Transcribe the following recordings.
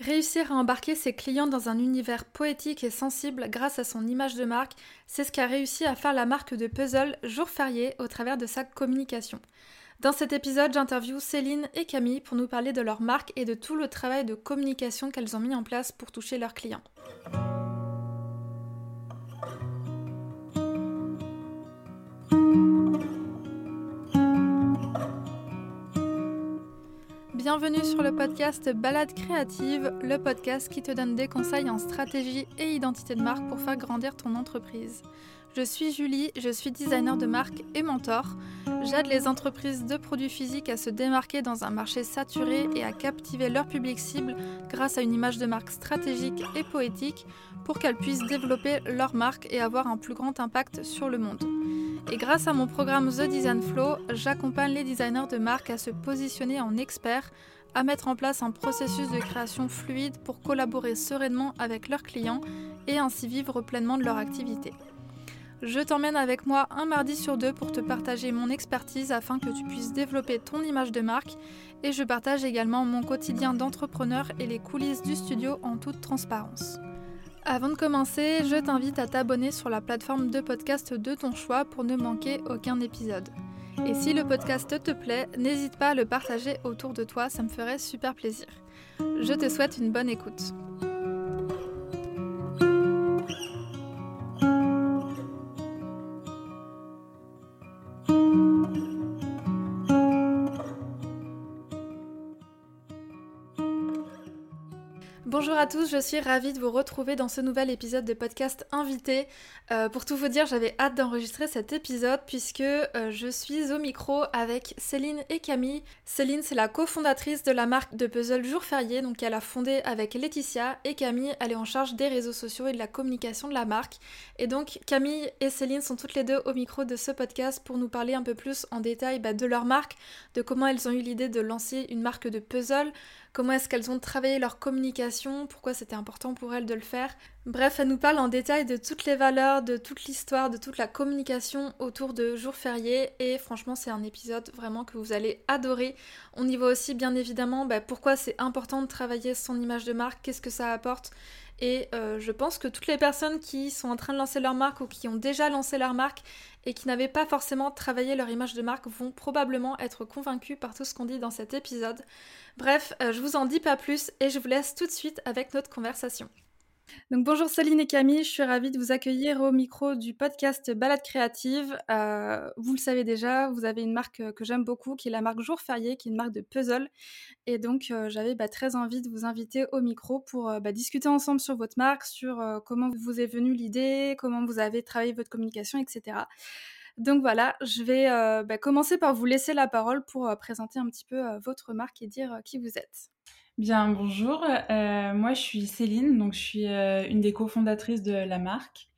Réussir à embarquer ses clients dans un univers poétique et sensible grâce à son image de marque, c'est ce qu'a réussi à faire la marque de puzzle Jour Férié au travers de sa communication. Dans cet épisode, j'interviewe Céline et Camille pour nous parler de leur marque et de tout le travail de communication qu'elles ont mis en place pour toucher leurs clients. Bienvenue sur le podcast Balade créative, le podcast qui te donne des conseils en stratégie et identité de marque pour faire grandir ton entreprise. Je suis Julie, je suis designer de marque et mentor. J'aide les entreprises de produits physiques à se démarquer dans un marché saturé et à captiver leur public cible grâce à une image de marque stratégique et poétique pour qu'elles puissent développer leur marque et avoir un plus grand impact sur le monde. Et grâce à mon programme The Design Flow, j'accompagne les designers de marque à se positionner en experts, à mettre en place un processus de création fluide pour collaborer sereinement avec leurs clients et ainsi vivre pleinement de leur activité. Je t'emmène avec moi un mardi sur deux pour te partager mon expertise afin que tu puisses développer ton image de marque et je partage également mon quotidien d'entrepreneur et les coulisses du studio en toute transparence. Avant de commencer, je t'invite à t'abonner sur la plateforme de podcast de ton choix pour ne manquer aucun épisode. Et si le podcast te plaît, n'hésite pas à le partager autour de toi, ça me ferait super plaisir. Je te souhaite une bonne écoute. Bonjour à tous, je suis ravie de vous retrouver dans ce nouvel épisode de podcast invité. Euh, pour tout vous dire, j'avais hâte d'enregistrer cet épisode puisque euh, je suis au micro avec Céline et Camille. Céline, c'est la cofondatrice de la marque de puzzle Jour Férié, donc elle a fondé avec Laetitia, et Camille, elle est en charge des réseaux sociaux et de la communication de la marque. Et donc Camille et Céline sont toutes les deux au micro de ce podcast pour nous parler un peu plus en détail bah, de leur marque, de comment elles ont eu l'idée de lancer une marque de puzzle, comment est-ce qu'elles ont travaillé leur communication, pourquoi c'était important pour elles de le faire? Bref, elle nous parle en détail de toutes les valeurs, de toute l'histoire, de toute la communication autour de jours fériés et franchement c'est un épisode vraiment que vous allez adorer. On y voit aussi bien évidemment bah, pourquoi c'est important de travailler son image de marque, qu'est-ce que ça apporte et euh, je pense que toutes les personnes qui sont en train de lancer leur marque ou qui ont déjà lancé leur marque et qui n'avaient pas forcément travaillé leur image de marque vont probablement être convaincus par tout ce qu'on dit dans cet épisode. Bref, euh, je vous en dis pas plus et je vous laisse tout de suite avec notre conversation. Donc bonjour Céline et Camille, je suis ravie de vous accueillir au micro du podcast Balade créative. Euh, vous le savez déjà, vous avez une marque que j'aime beaucoup qui est la marque Jour Férié, qui est une marque de puzzle. Et donc euh, j'avais bah, très envie de vous inviter au micro pour bah, discuter ensemble sur votre marque, sur comment vous est venue l'idée, comment vous avez travaillé votre communication, etc. Donc voilà, je vais bah, commencer par vous laisser la parole pour présenter un petit peu votre marque et dire qui vous êtes. Bien, bonjour. moi, je suis Céline, donc je suis une des cofondatrices de la marque.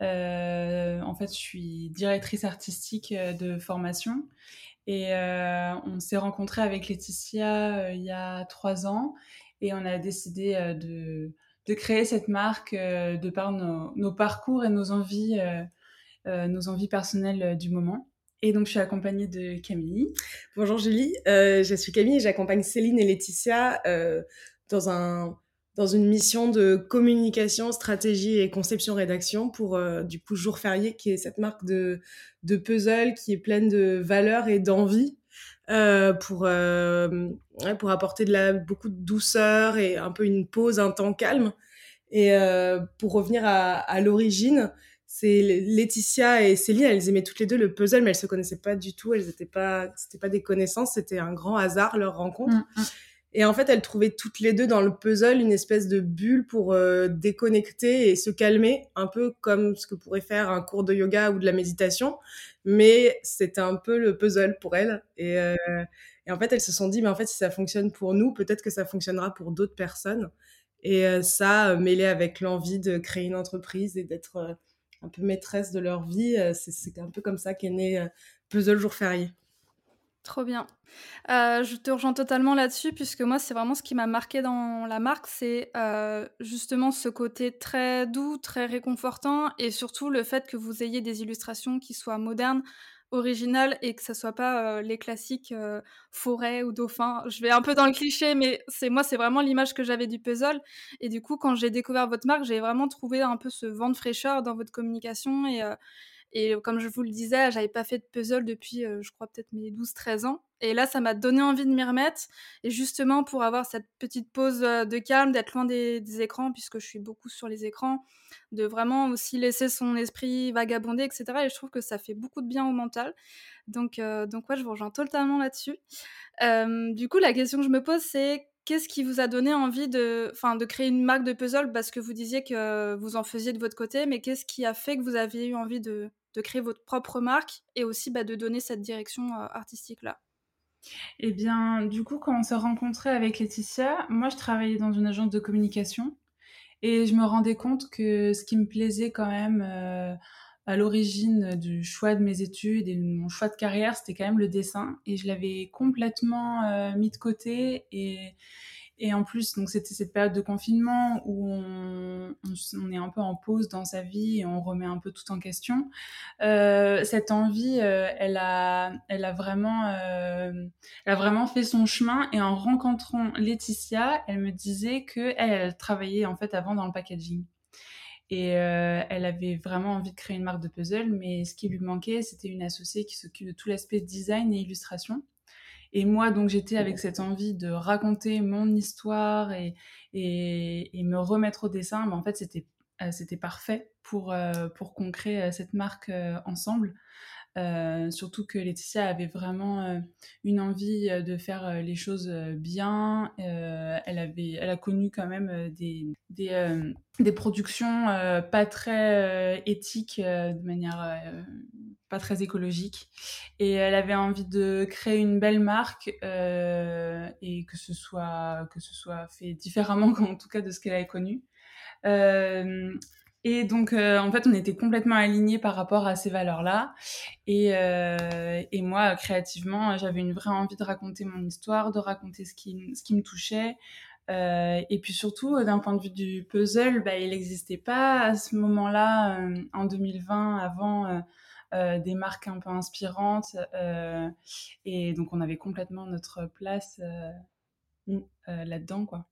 en fait, je suis directrice artistique de formation et on s'est rencontrés avec Laetitia il y a trois ans et on a décidé de, créer cette marque de par nos, parcours et nos envies euh, nos envies personnelles euh, du moment. Et donc, je suis accompagnée de Camille. Bonjour Julie, euh, je suis Camille et j'accompagne Céline et Laetitia dans, un, dans une mission de communication, stratégie et conception-rédaction pour du coup Jour Férié, qui est cette marque de, de puzzle qui est pleine de valeurs et d'envie pour, pour apporter de la, beaucoup de douceur et un peu une pause, un temps calme. Et pour revenir à l'origine, c'est Laetitia et Céline, elles aimaient toutes les deux le puzzle, mais elles se connaissaient pas du tout. Elles n'étaient pas, c'était pas des connaissances, c'était un grand hasard leur rencontre. Mm, mm. Et en fait, elles trouvaient toutes les deux dans le puzzle une espèce de bulle pour euh, déconnecter et se calmer, un peu comme ce que pourrait faire un cours de yoga ou de la méditation. Mais c'était un peu le puzzle pour elles. Et, euh, et, en fait, elles se sont dit, mais en fait, si ça fonctionne pour nous, peut-être que ça fonctionnera pour d'autres personnes. Et euh, ça, mêlé avec l'envie de créer une entreprise et d'être un peu maîtresse de leur vie. Euh, c'est un peu comme ça qu'est né euh, Puzzle Jour Férié. Trop bien. Euh, je te rejoins totalement là-dessus, puisque moi, c'est vraiment ce qui m'a marqué dans la marque, c'est justement ce côté très doux, très réconfortant, et surtout le fait que vous ayez des illustrations qui soient modernes. Original et que ça soit pas les classiques forêt ou dauphin. Je vais un peu dans le cliché, mais c'est moi, c'est vraiment l'image que j'avais du puzzle. Et du coup, quand j'ai découvert votre marque, j'ai vraiment trouvé un peu ce vent de fraîcheur dans votre communication et et comme je vous le disais, j'avais pas fait de puzzle depuis, euh, je crois, peut-être mes 12-13 ans. Et là, ça m'a donné envie de m'y remettre. Et justement, pour avoir cette petite pause euh, de calme, d'être loin des, écrans, puisque je suis beaucoup sur les écrans, de vraiment aussi laisser son esprit vagabonder, etc. Et je trouve que ça fait beaucoup de bien au mental. Donc, euh, donc ouais, je vous rejoins totalement là-dessus. du coup, la question que je me pose, c'est Qu'est-ce qui vous a donné envie de, créer une marque de puzzle? Parce que vous disiez que vous en faisiez de votre côté, mais qu'est-ce qui a fait que vous aviez eu envie de, créer votre propre marque et aussi bah, de donner cette direction euh, artistique-là? Eh bien, du coup, quand on s'est rencontré avec Laetitia, moi, je travaillais dans une agence de communication et je me rendais compte que ce qui me plaisait quand même euh, à l'origine du choix de mes études et de mon choix de carrière, c'était quand même le dessin. Et je l'avais complètement euh, mis de côté. Et, et en plus, donc c'était cette période de confinement où on, on, est un peu en pause dans sa vie et on remet un peu tout en question. Euh, cette envie, euh, elle a, elle a vraiment, euh, elle a vraiment fait son chemin. Et en rencontrant Laetitia, elle me disait que elle, elle travaillait en fait avant dans le packaging. Et euh, elle avait vraiment envie de créer une marque de puzzle, mais ce qui lui manquait, c'était une associée qui s'occupe de tout l'aspect design et illustration. Et moi, donc, j'étais avec cette envie de raconter mon histoire et, et, et me remettre au dessin. Mais en fait, c'était euh, c'était parfait pour, euh, pour qu'on crée cette marque ensemble. Euh, surtout que Laetitia avait vraiment euh, une envie euh, de faire les choses bien. elle, avait, elle a connu quand même des, des, productions pas très éthiques, de manière pas très écologique. Et elle avait envie de créer une belle marque et que ce, soit, que ce soit fait différemment, en tout cas, de ce qu'elle avait connu. Et donc, euh, en fait, on était complètement alignés par rapport à ces valeurs-là. Et, euh, et, moi, créativement, j'avais une vraie envie de raconter mon histoire, de raconter ce qui, me touchait. Euh, et puis surtout, d'un point de vue du puzzle, bah, il n'existait pas à ce moment-là, en 2020, avant des marques un peu inspirantes. et donc, on avait complètement notre place mm. là-dedans, quoi.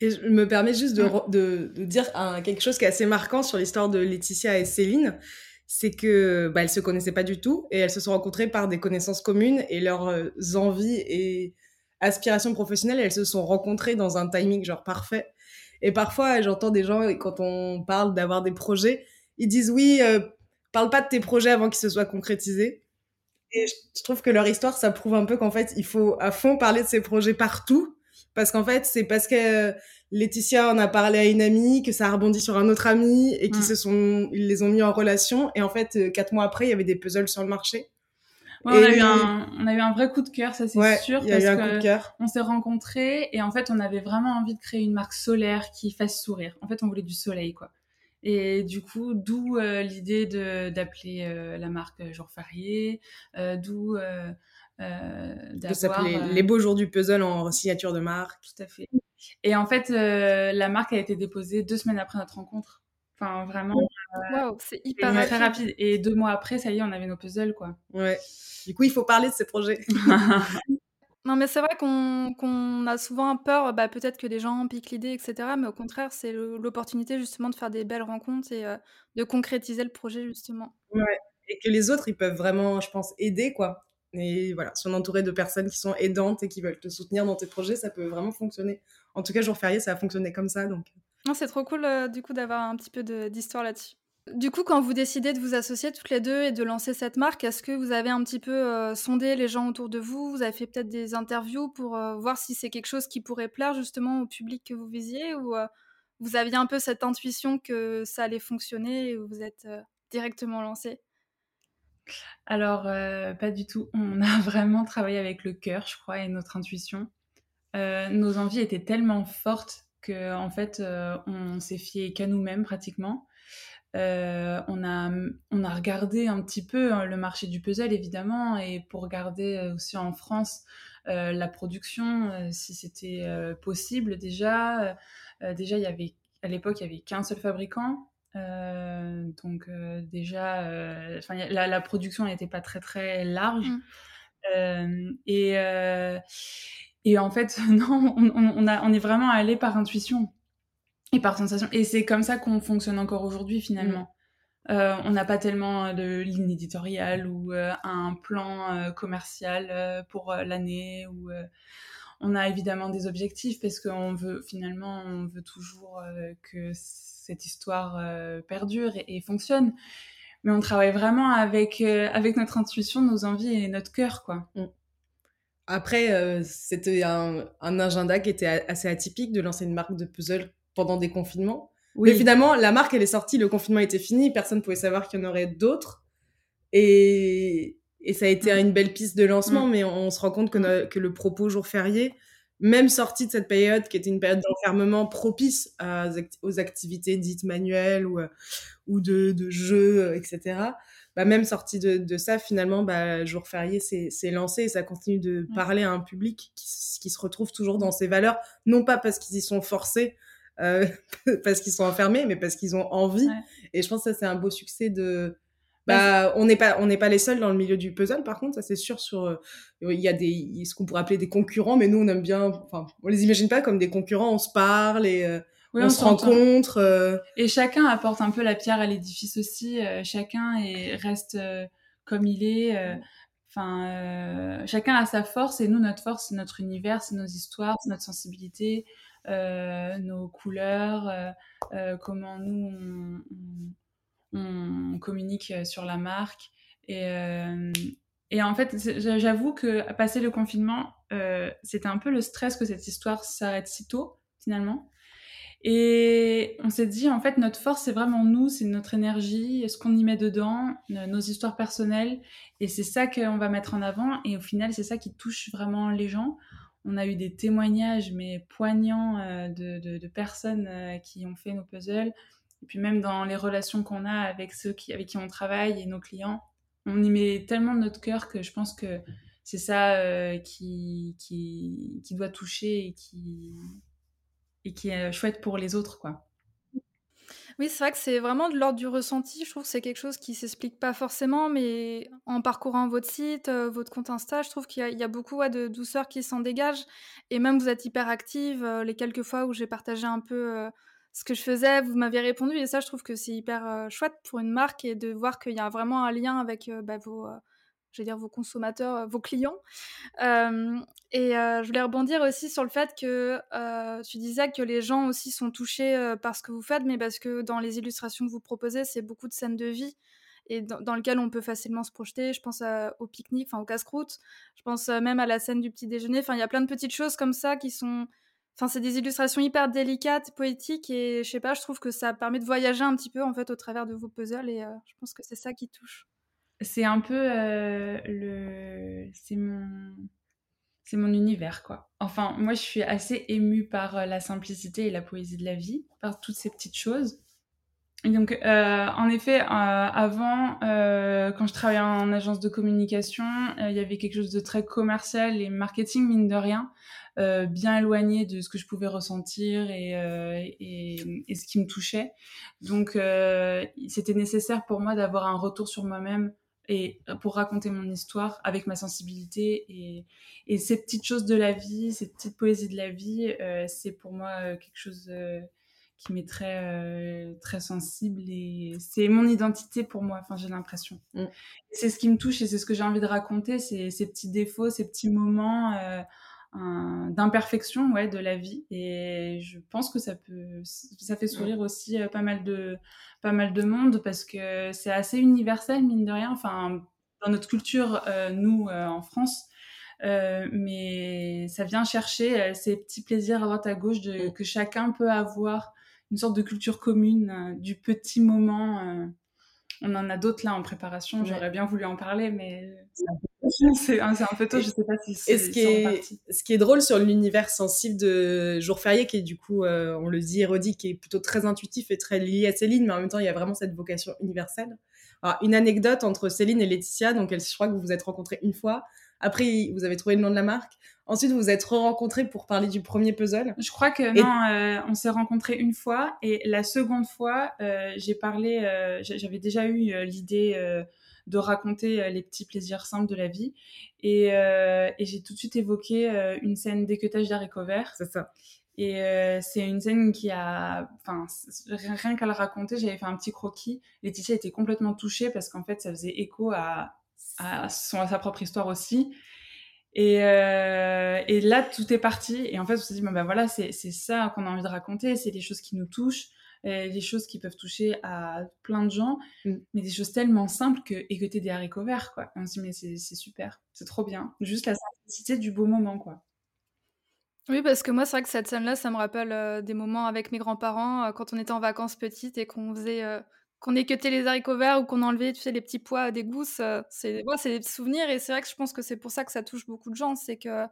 Et je me permets juste de, de, de dire un, quelque chose qui est assez marquant sur l'histoire de Laetitia et Céline. C'est que bah, elles se connaissaient pas du tout et elles se sont rencontrées par des connaissances communes et leurs euh, envies et aspirations professionnelles, elles se sont rencontrées dans un timing genre parfait. Et parfois, j'entends des gens, quand on parle d'avoir des projets, ils disent oui, euh, parle pas de tes projets avant qu'ils se soient concrétisés. Et je trouve que leur histoire, ça prouve un peu qu'en fait, il faut à fond parler de ses projets partout parce qu'en fait, c'est parce que Laetitia en a parlé à une amie, que ça a rebondi sur un autre ami et qu'ils mm. se sont, ils les ont mis en relation. Et en fait, euh, quatre mois après, il y avait des puzzles sur le marché. on, a eu un, on a eu un vrai coup de cœur, ça c'est sûr. Il y a eu un coup de cœur. On s'est rencontrés et en fait, on avait vraiment envie de créer une marque solaire qui fasse sourire. En fait, on voulait du soleil, quoi. Et du coup, d'où euh, l'idée d'appeler euh, la marque Jour Férié, d'où euh, de s'appeler euh, Les Beaux Jours du Puzzle en signature de marque. Tout à fait. Et en fait, euh, la marque a été déposée deux semaines après notre rencontre. Enfin, vraiment. Wow, c'est hyper rapide. Très rapide. Et deux mois après, ça y est, on avait nos puzzles, quoi. Ouais. Du coup, il faut parler de ces projets. non, mais c'est vrai qu'on a souvent peur, bah, peut-être que les gens piquent l'idée, etc. Mais au contraire, c'est l'opportunité justement de faire des belles rencontres et de concrétiser le projet, justement. Ouais. Et que les autres, ils peuvent vraiment, je pense, aider, quoi. Et voilà, si on est entouré de personnes qui sont aidantes et qui veulent te soutenir dans tes projets, ça peut vraiment fonctionner. En tout cas, jour férié, ça a fonctionné comme ça. Donc. Non, c'est trop cool euh, du coup d'avoir un petit peu d'histoire là-dessus. Du coup, quand vous décidez de vous associer toutes les deux et de lancer cette marque, est-ce que vous avez un petit peu euh, sondé les gens autour de vous? Vous avez fait peut-être des interviews pour euh, voir si c'est quelque chose qui pourrait plaire justement au public que vous visiez? Ou vous aviez un peu cette intuition que ça allait fonctionner et vous êtes directement lancé? Alors, euh, pas du tout. On a vraiment travaillé avec le cœur, je crois, et notre intuition. Euh, nos envies étaient tellement fortes que, en fait, euh, on s'est fié qu'à nous-mêmes pratiquement. on, a, on a regardé un petit peu hein, le marché du puzzle, évidemment, et pour regarder aussi en France la production, si c'était possible déjà. déjà, il y avait, à l'époque, il y avait qu'un seul fabricant. Donc déjà, la, la, production n'était pas très très large. Mmh. et, et en fait, non, on, on, a, on est vraiment allé par intuition et par sensation. Et c'est comme ça qu'on fonctionne encore aujourd'hui finalement. Euh, on n'a pas tellement de ligne éditoriale ou euh, un plan euh, commercial pour l'année ou on a évidemment des objectifs parce qu'on veut finalement on veut toujours que cette histoire perdure et, fonctionne mais on travaille vraiment avec avec notre intuition nos envies et notre cœur quoi mm. après c'était un, un, agenda qui était assez atypique de lancer une marque de puzzle pendant des confinements oui. Mais finalement, la marque, elle est sortie, le confinement était fini, personne ne pouvait savoir qu'il y en aurait d'autres. Et, et ça a été mm. une belle piste de lancement, mm. mais on, se rend compte que, que, le propos jour férié, même sorti de cette période qui était une période d'enfermement propice aux activités dites manuelles ou, ou de, de jeux, etc., bah, même sorti de, de, ça, finalement, bah, jour férié, c'est lancé et ça continue de mm. parler à un public qui, qui, se retrouve toujours dans ses valeurs, non pas parce qu'ils y sont forcés, euh, parce qu'ils sont enfermés, mais parce qu'ils ont envie. Et je pense que ça, c'est un beau succès de. Bah, on n'est pas, on n'est pas les seuls dans le milieu du puzzle. Par contre, ça c'est sûr. Sur, euh, il y a des, ce qu'on pourrait appeler des concurrents, mais nous on aime bien. Enfin, on les imagine pas comme des concurrents. On se parle et euh, on, se rencontre. Et chacun apporte un peu la pierre à l'édifice aussi. chacun est, reste comme il est. Enfin, chacun a sa force et nous notre force c'est notre univers, c'est nos histoires, c'est notre sensibilité. Euh, nos couleurs, euh, euh, comment nous on, communique sur la marque. Et, et en fait, j'avoue que passer le confinement, c'était un peu le stress que cette histoire s'arrête si tôt, finalement. Et on s'est dit, en fait, notre force, c'est vraiment nous, c'est notre énergie, ce qu'on y met dedans, nos histoires personnelles. Et c'est ça qu'on va mettre en avant. Et au final, c'est ça qui touche vraiment les gens on a eu des témoignages, mais poignants, euh, de, personnes euh, qui ont fait nos puzzles. Et puis même dans les relations qu'on a avec ceux qui, avec qui on travaille et nos clients, on y met tellement de notre cœur que je pense que c'est ça euh, qui, qui, qui, doit toucher et qui, et qui est chouette pour les autres, quoi. Oui, c'est vrai que c'est vraiment de l'ordre du ressenti. Je trouve que c'est quelque chose qui s'explique pas forcément, mais en parcourant votre site, euh, votre compte Insta, je trouve qu'il y, a beaucoup de douceur qui s'en dégage. Et même vous êtes hyper active. Euh, les quelques fois où j'ai partagé un peu ce que je faisais, vous m'avez répondu. Et ça, je trouve que c'est hyper chouette pour une marque et de voir qu'il y a vraiment un lien avec bah, vos je dire vos consommateurs, euh, vos clients. et je voulais rebondir aussi sur le fait que tu disais que les gens aussi sont touchés par ce que vous faites, mais parce que dans les illustrations que vous proposez, c'est beaucoup de scènes de vie et dans, lequel on peut facilement se projeter. Je pense au pique-nique, enfin au casse-croûte. Je pense même à la scène du petit déjeuner. Enfin, il y a plein de petites choses comme ça qui sont. Enfin, c'est des illustrations hyper délicates, poétiques, et je sais pas, je trouve que ça permet de voyager un petit peu en fait au travers de vos puzzles, et je pense que c'est ça qui touche. C'est un peu euh, le c'est mon c'est mon univers quoi. Enfin moi je suis assez émue par euh, la simplicité et la poésie de la vie par toutes ces petites choses. Et donc euh, en effet avant quand je travaillais en agence de communication il y avait quelque chose de très commercial et marketing mine de rien bien éloigné de ce que je pouvais ressentir et, et, et ce qui me touchait donc c'était nécessaire pour moi d'avoir un retour sur moi-même et pour raconter mon histoire avec ma sensibilité et, et, ces petites choses de la vie, ces petites poésies de la vie, euh, c'est pour moi euh, quelque chose euh, qui m'est très très sensible et c'est mon identité pour moi. Enfin, j'ai l'impression. Mm. C'est ce qui me touche et c'est ce que j'ai envie de raconter, c'est ces petits défauts, ces petits moments d'imperfection ouais, de la vie. Et je pense que ça peut, ça fait sourire aussi pas mal de, pas mal de monde parce que c'est assez universel, mine de rien. Enfin, dans notre culture, euh, nous, euh, en France, euh, mais ça vient chercher ces petits plaisirs à droite à gauche de, mm. que chacun peut avoir, une sorte de culture commune, du petit moment. on en a d'autres là en préparation, j'aurais bien voulu en parler, mais c'est un, un, peu tôt, je sais pas si c'est. Ce, qui est, ce qui est drôle sur l'univers sensible de Jour Férié, qui est du coup, euh, on le dit, Érodi, qui est plutôt très intuitif et très lié à Céline, mais en même temps, il y a vraiment cette vocation universelle. Alors, une anecdote entre Céline et Laetitia, donc elle, je crois que vous vous êtes rencontrés une fois. Après, vous avez trouvé le nom de la marque. Ensuite, vous vous êtes re-rencontrés pour parler du premier puzzle. Je crois que non, on s'est rencontrés une fois et la seconde fois, j'ai parlé, j'avais déjà eu l'idée de raconter les petits plaisirs simples de la vie et, et j'ai tout de suite évoqué une scène d'équeutage d'haricots verts. C'est ça. Et euh, c'est une scène qui a, enfin, rien qu'à le raconter, j'avais fait un petit croquis. Laetitia était complètement touchée parce qu'en fait, ça faisait écho à, à, son, à sa propre histoire aussi. Et, euh, et, là, tout est parti. Et en fait, on s'est dit, ben, ben voilà, c'est ça qu'on a envie de raconter. C'est des choses qui nous touchent, des euh, choses qui peuvent toucher à plein de gens, mm. mais des choses tellement simples que écouter des haricots verts, quoi. on se dit, mais c'est super, c'est trop bien. Juste la simplicité du beau moment, quoi. Oui, parce que moi, c'est vrai que cette scène-là, ça me rappelle euh, des moments avec mes grands-parents euh, quand on était en vacances petites et qu'on faisait, euh, qu'on équeutait les haricots verts ou qu'on enlevait, tu sais, les petits pois des gousses. c'est, ouais, c'est des souvenirs et c'est vrai que je pense que c'est pour ça que ça touche beaucoup de gens, c'est que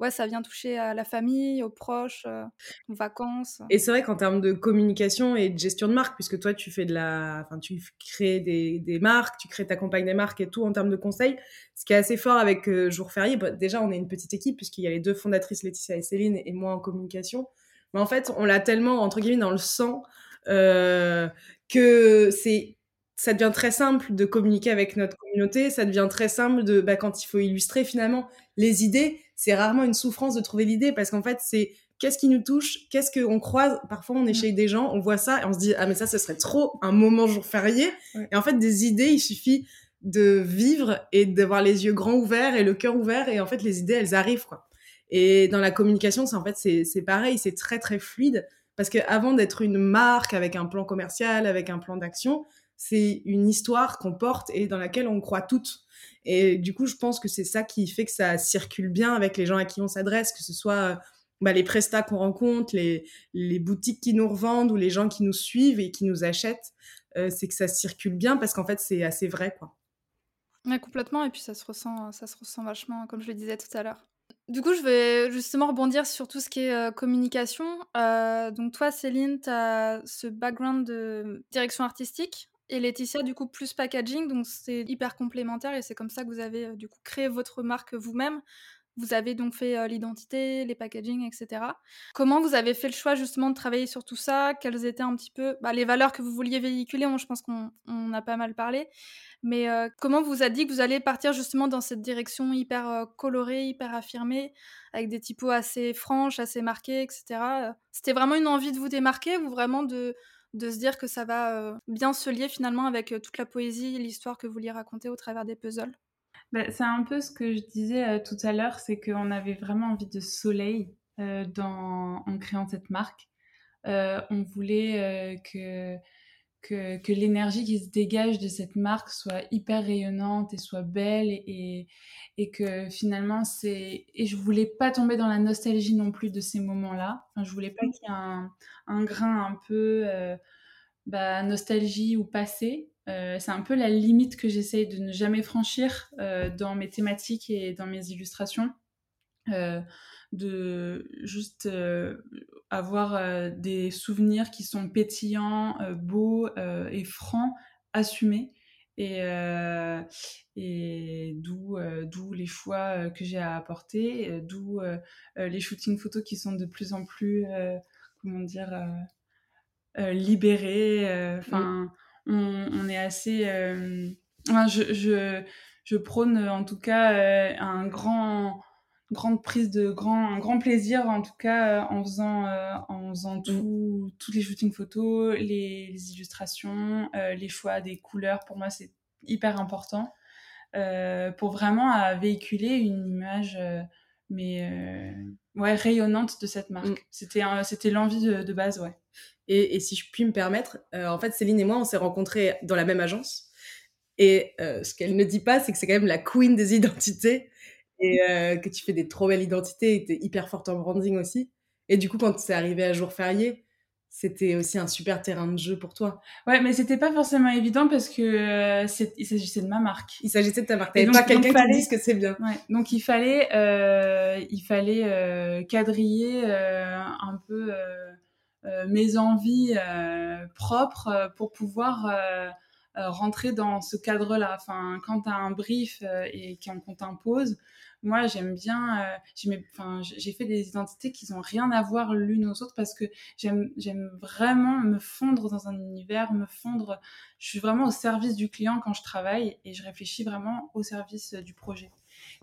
ouais, ça vient toucher à la famille, aux proches, euh, aux vacances. Et c'est vrai qu'en termes de communication et de gestion de marque, puisque toi, tu fais de la, enfin, tu crées des, des marques, tu crées ta campagne des marques et tout en termes de conseils. Ce qui est assez fort avec euh, Jour Férié, bah, déjà, on est une petite équipe puisqu'il y a les deux fondatrices, Laetitia et Céline, et moi en communication. Mais en fait, on l'a tellement, entre guillemets, dans le sang, euh, que c'est ça devient très simple de communiquer avec notre communauté, ça devient très simple de bah, quand il faut illustrer finalement les idées, c'est rarement une souffrance de trouver l'idée parce qu'en fait c'est qu'est-ce qui nous touche, qu'est-ce qu'on croise, parfois on est mmh. chez des gens, on voit ça et on se dit ah mais ça ce serait trop un moment jour férié et en fait des idées il suffit de vivre et d'avoir les yeux grands ouverts et le cœur ouvert et en fait les idées elles arrivent quoi. Et dans la communication, c'est en fait c'est pareil, c'est très très fluide parce que avant d'être une marque avec un plan commercial, avec un plan d'action, c'est une histoire qu'on porte et dans laquelle on croit toutes. Et du coup, je pense que c'est ça qui fait que ça circule bien avec les gens à qui on s'adresse, que ce soit bah, les prestats qu'on rencontre, les, les, boutiques qui nous revendent ou les gens qui nous suivent et qui nous achètent. Euh, c'est que ça circule bien parce qu'en fait, c'est assez vrai, quoi. Complètement. Et puis, ça se ressent, ça se ressent vachement, comme je le disais tout à l'heure. Du coup, je vais justement rebondir sur tout ce qui est euh, communication. Euh, donc, toi, Céline, tu as ce background de direction artistique. Et Laetitia, du coup, plus packaging, donc c'est hyper complémentaire et c'est comme ça que vous avez du coup créé votre marque vous-même. Vous avez donc fait l'identité, les packaging, etc. Comment vous avez fait le choix justement de travailler sur tout ça? Quelles étaient un petit peu bah, les valeurs que vous vouliez véhiculer? Je pense qu'on a pas mal parlé. Mais comment vous a dit que vous allez partir justement dans cette direction hyper colorée, hyper affirmée, avec des typos assez franches, assez marquées, etc. C'était vraiment une envie de vous démarquer ou vraiment de de se dire que ça va bien se lier finalement avec toute la poésie et l'histoire que vous vouliez raconter au travers des puzzles? Bah, C'est un peu ce que je disais tout à l'heure, c'est qu'on avait vraiment envie de soleil dans, en créant cette marque. on voulait que que, que l'énergie qui se dégage de cette marque soit hyper rayonnante et soit belle et, et que finalement c'est et je voulais pas tomber dans la nostalgie non plus de ces moments-là. Enfin, je voulais pas qu'il y ait un, un, grain un peu euh, bah, nostalgie ou passé. Euh, c'est un peu la limite que j'essaye de ne jamais franchir euh, dans mes thématiques et dans mes illustrations. De juste euh, avoir euh, des souvenirs qui sont pétillants, euh, beaux et francs, assumés. Et, et d'où d'où les choix que j'ai à apporter, d'où les shootings photos qui sont de plus en plus, comment dire, libérés. Enfin, on, on, est assez. Enfin, je, je, je, prône en tout cas un grand grande prise de grand, un grand plaisir en tout cas euh, en faisant, euh, en faisant mm. tout, toutes les shootings photos, les, illustrations, euh, les choix des couleurs. Pour moi, c'est hyper important pour vraiment à véhiculer une image mais ouais rayonnante de cette marque. Mm. C'était c'était l'envie de, base, ouais. Et, et, si je puis me permettre, en fait, Céline et moi, on s'est rencontrés dans la même agence. Et ce qu'elle ne dit pas, c'est que c'est quand même la queen des identités et euh, que tu fais des trop belles identités et tu es hyper forte en branding aussi. Et du coup, quand c'est arrivé à jour férié, c'était aussi un super terrain de jeu pour toi. Ouais, mais c'était pas forcément évident parce que euh, il s'agissait de ma marque. Il s'agissait de ta marque. T'avais pas quelqu'un qui dise que c'est bien. Ouais. Donc il fallait, euh, il fallait euh, quadriller un peu mes envies propres pour pouvoir rentrer dans ce cadre-là. Enfin, quand tu as un brief et qu'on t'impose, moi, j'aime bien. Euh, j'ai fait des identités qui n'ont rien à voir l'une aux autres parce que j'aime vraiment me fondre dans un univers, me fondre. Je suis vraiment au service du client quand je travaille et je réfléchis vraiment au service du projet.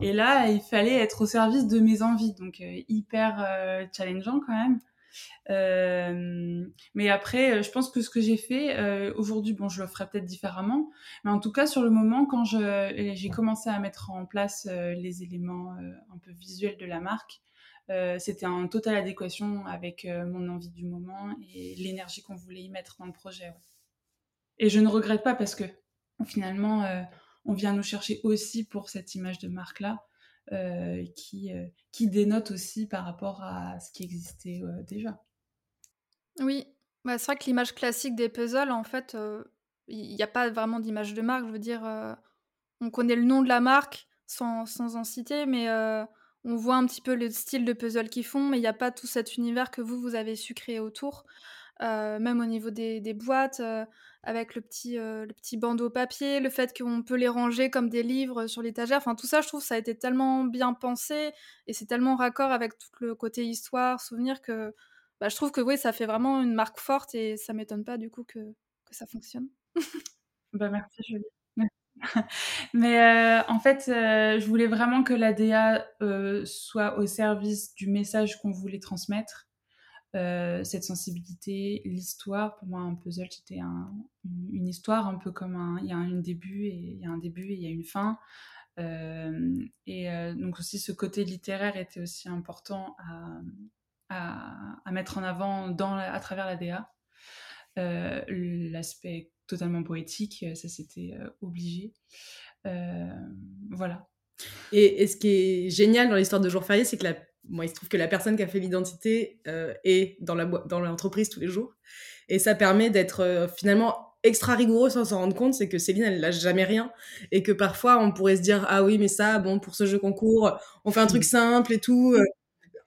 Et là, il fallait être au service de mes envies, donc euh, hyper euh, challengeant quand même. Euh, mais après, je pense que ce que j'ai fait aujourd'hui, bon, je le ferai peut-être différemment, mais en tout cas, sur le moment, quand j'ai commencé à mettre en place les éléments un peu visuels de la marque, c'était en totale adéquation avec mon envie du moment et l'énergie qu'on voulait y mettre dans le projet. Et je ne regrette pas parce que finalement, on vient nous chercher aussi pour cette image de marque-là, euh, qui, euh, qui dénote aussi par rapport à ce qui existait euh, déjà. Oui, bah, c'est vrai que l'image classique des puzzles, en fait, il n'y a pas vraiment d'image de marque. Je veux dire, on connaît le nom de la marque sans, sans en citer, mais on voit un petit peu le style de puzzle qu'ils font, mais il n'y a pas tout cet univers que vous, vous avez su créer autour. Même au niveau des, boîtes, avec le petit, euh, le petit bandeau papier, le fait qu'on peut les ranger comme des livres sur l'étagère. Enfin, tout ça, je trouve, ça a été tellement bien pensé et c'est tellement raccord avec tout le côté histoire, souvenir que bah, je trouve que oui, ça fait vraiment une marque forte et ça m'étonne pas du coup que, que ça fonctionne. bah, merci Julie. Mais euh, en fait, euh, je voulais vraiment que l'ADA soit au service du message qu'on voulait transmettre euh, cette sensibilité, l'histoire. Pour moi, un puzzle, c'était une histoire un peu comme un. Il y a un début et il y a un début et il y a une fin. Euh, et euh, donc aussi, ce côté littéraire était aussi important à, mettre en avant dans à travers la DA. L'aspect totalement poétique, ça c'était obligé. voilà. Et, et, ce qui est génial dans l'histoire de Jour Férié, c'est que la moi, il se trouve que la personne qui a fait l'identité euh, est dans l'entreprise tous les jours. Et ça permet d'être euh, finalement extra rigoureux sans s'en rendre compte, c'est que Céline, elle lâche jamais rien. Et que parfois, on pourrait se dire, ah oui, mais ça, bon, pour ce jeu concours, on fait un truc simple et tout. Euh,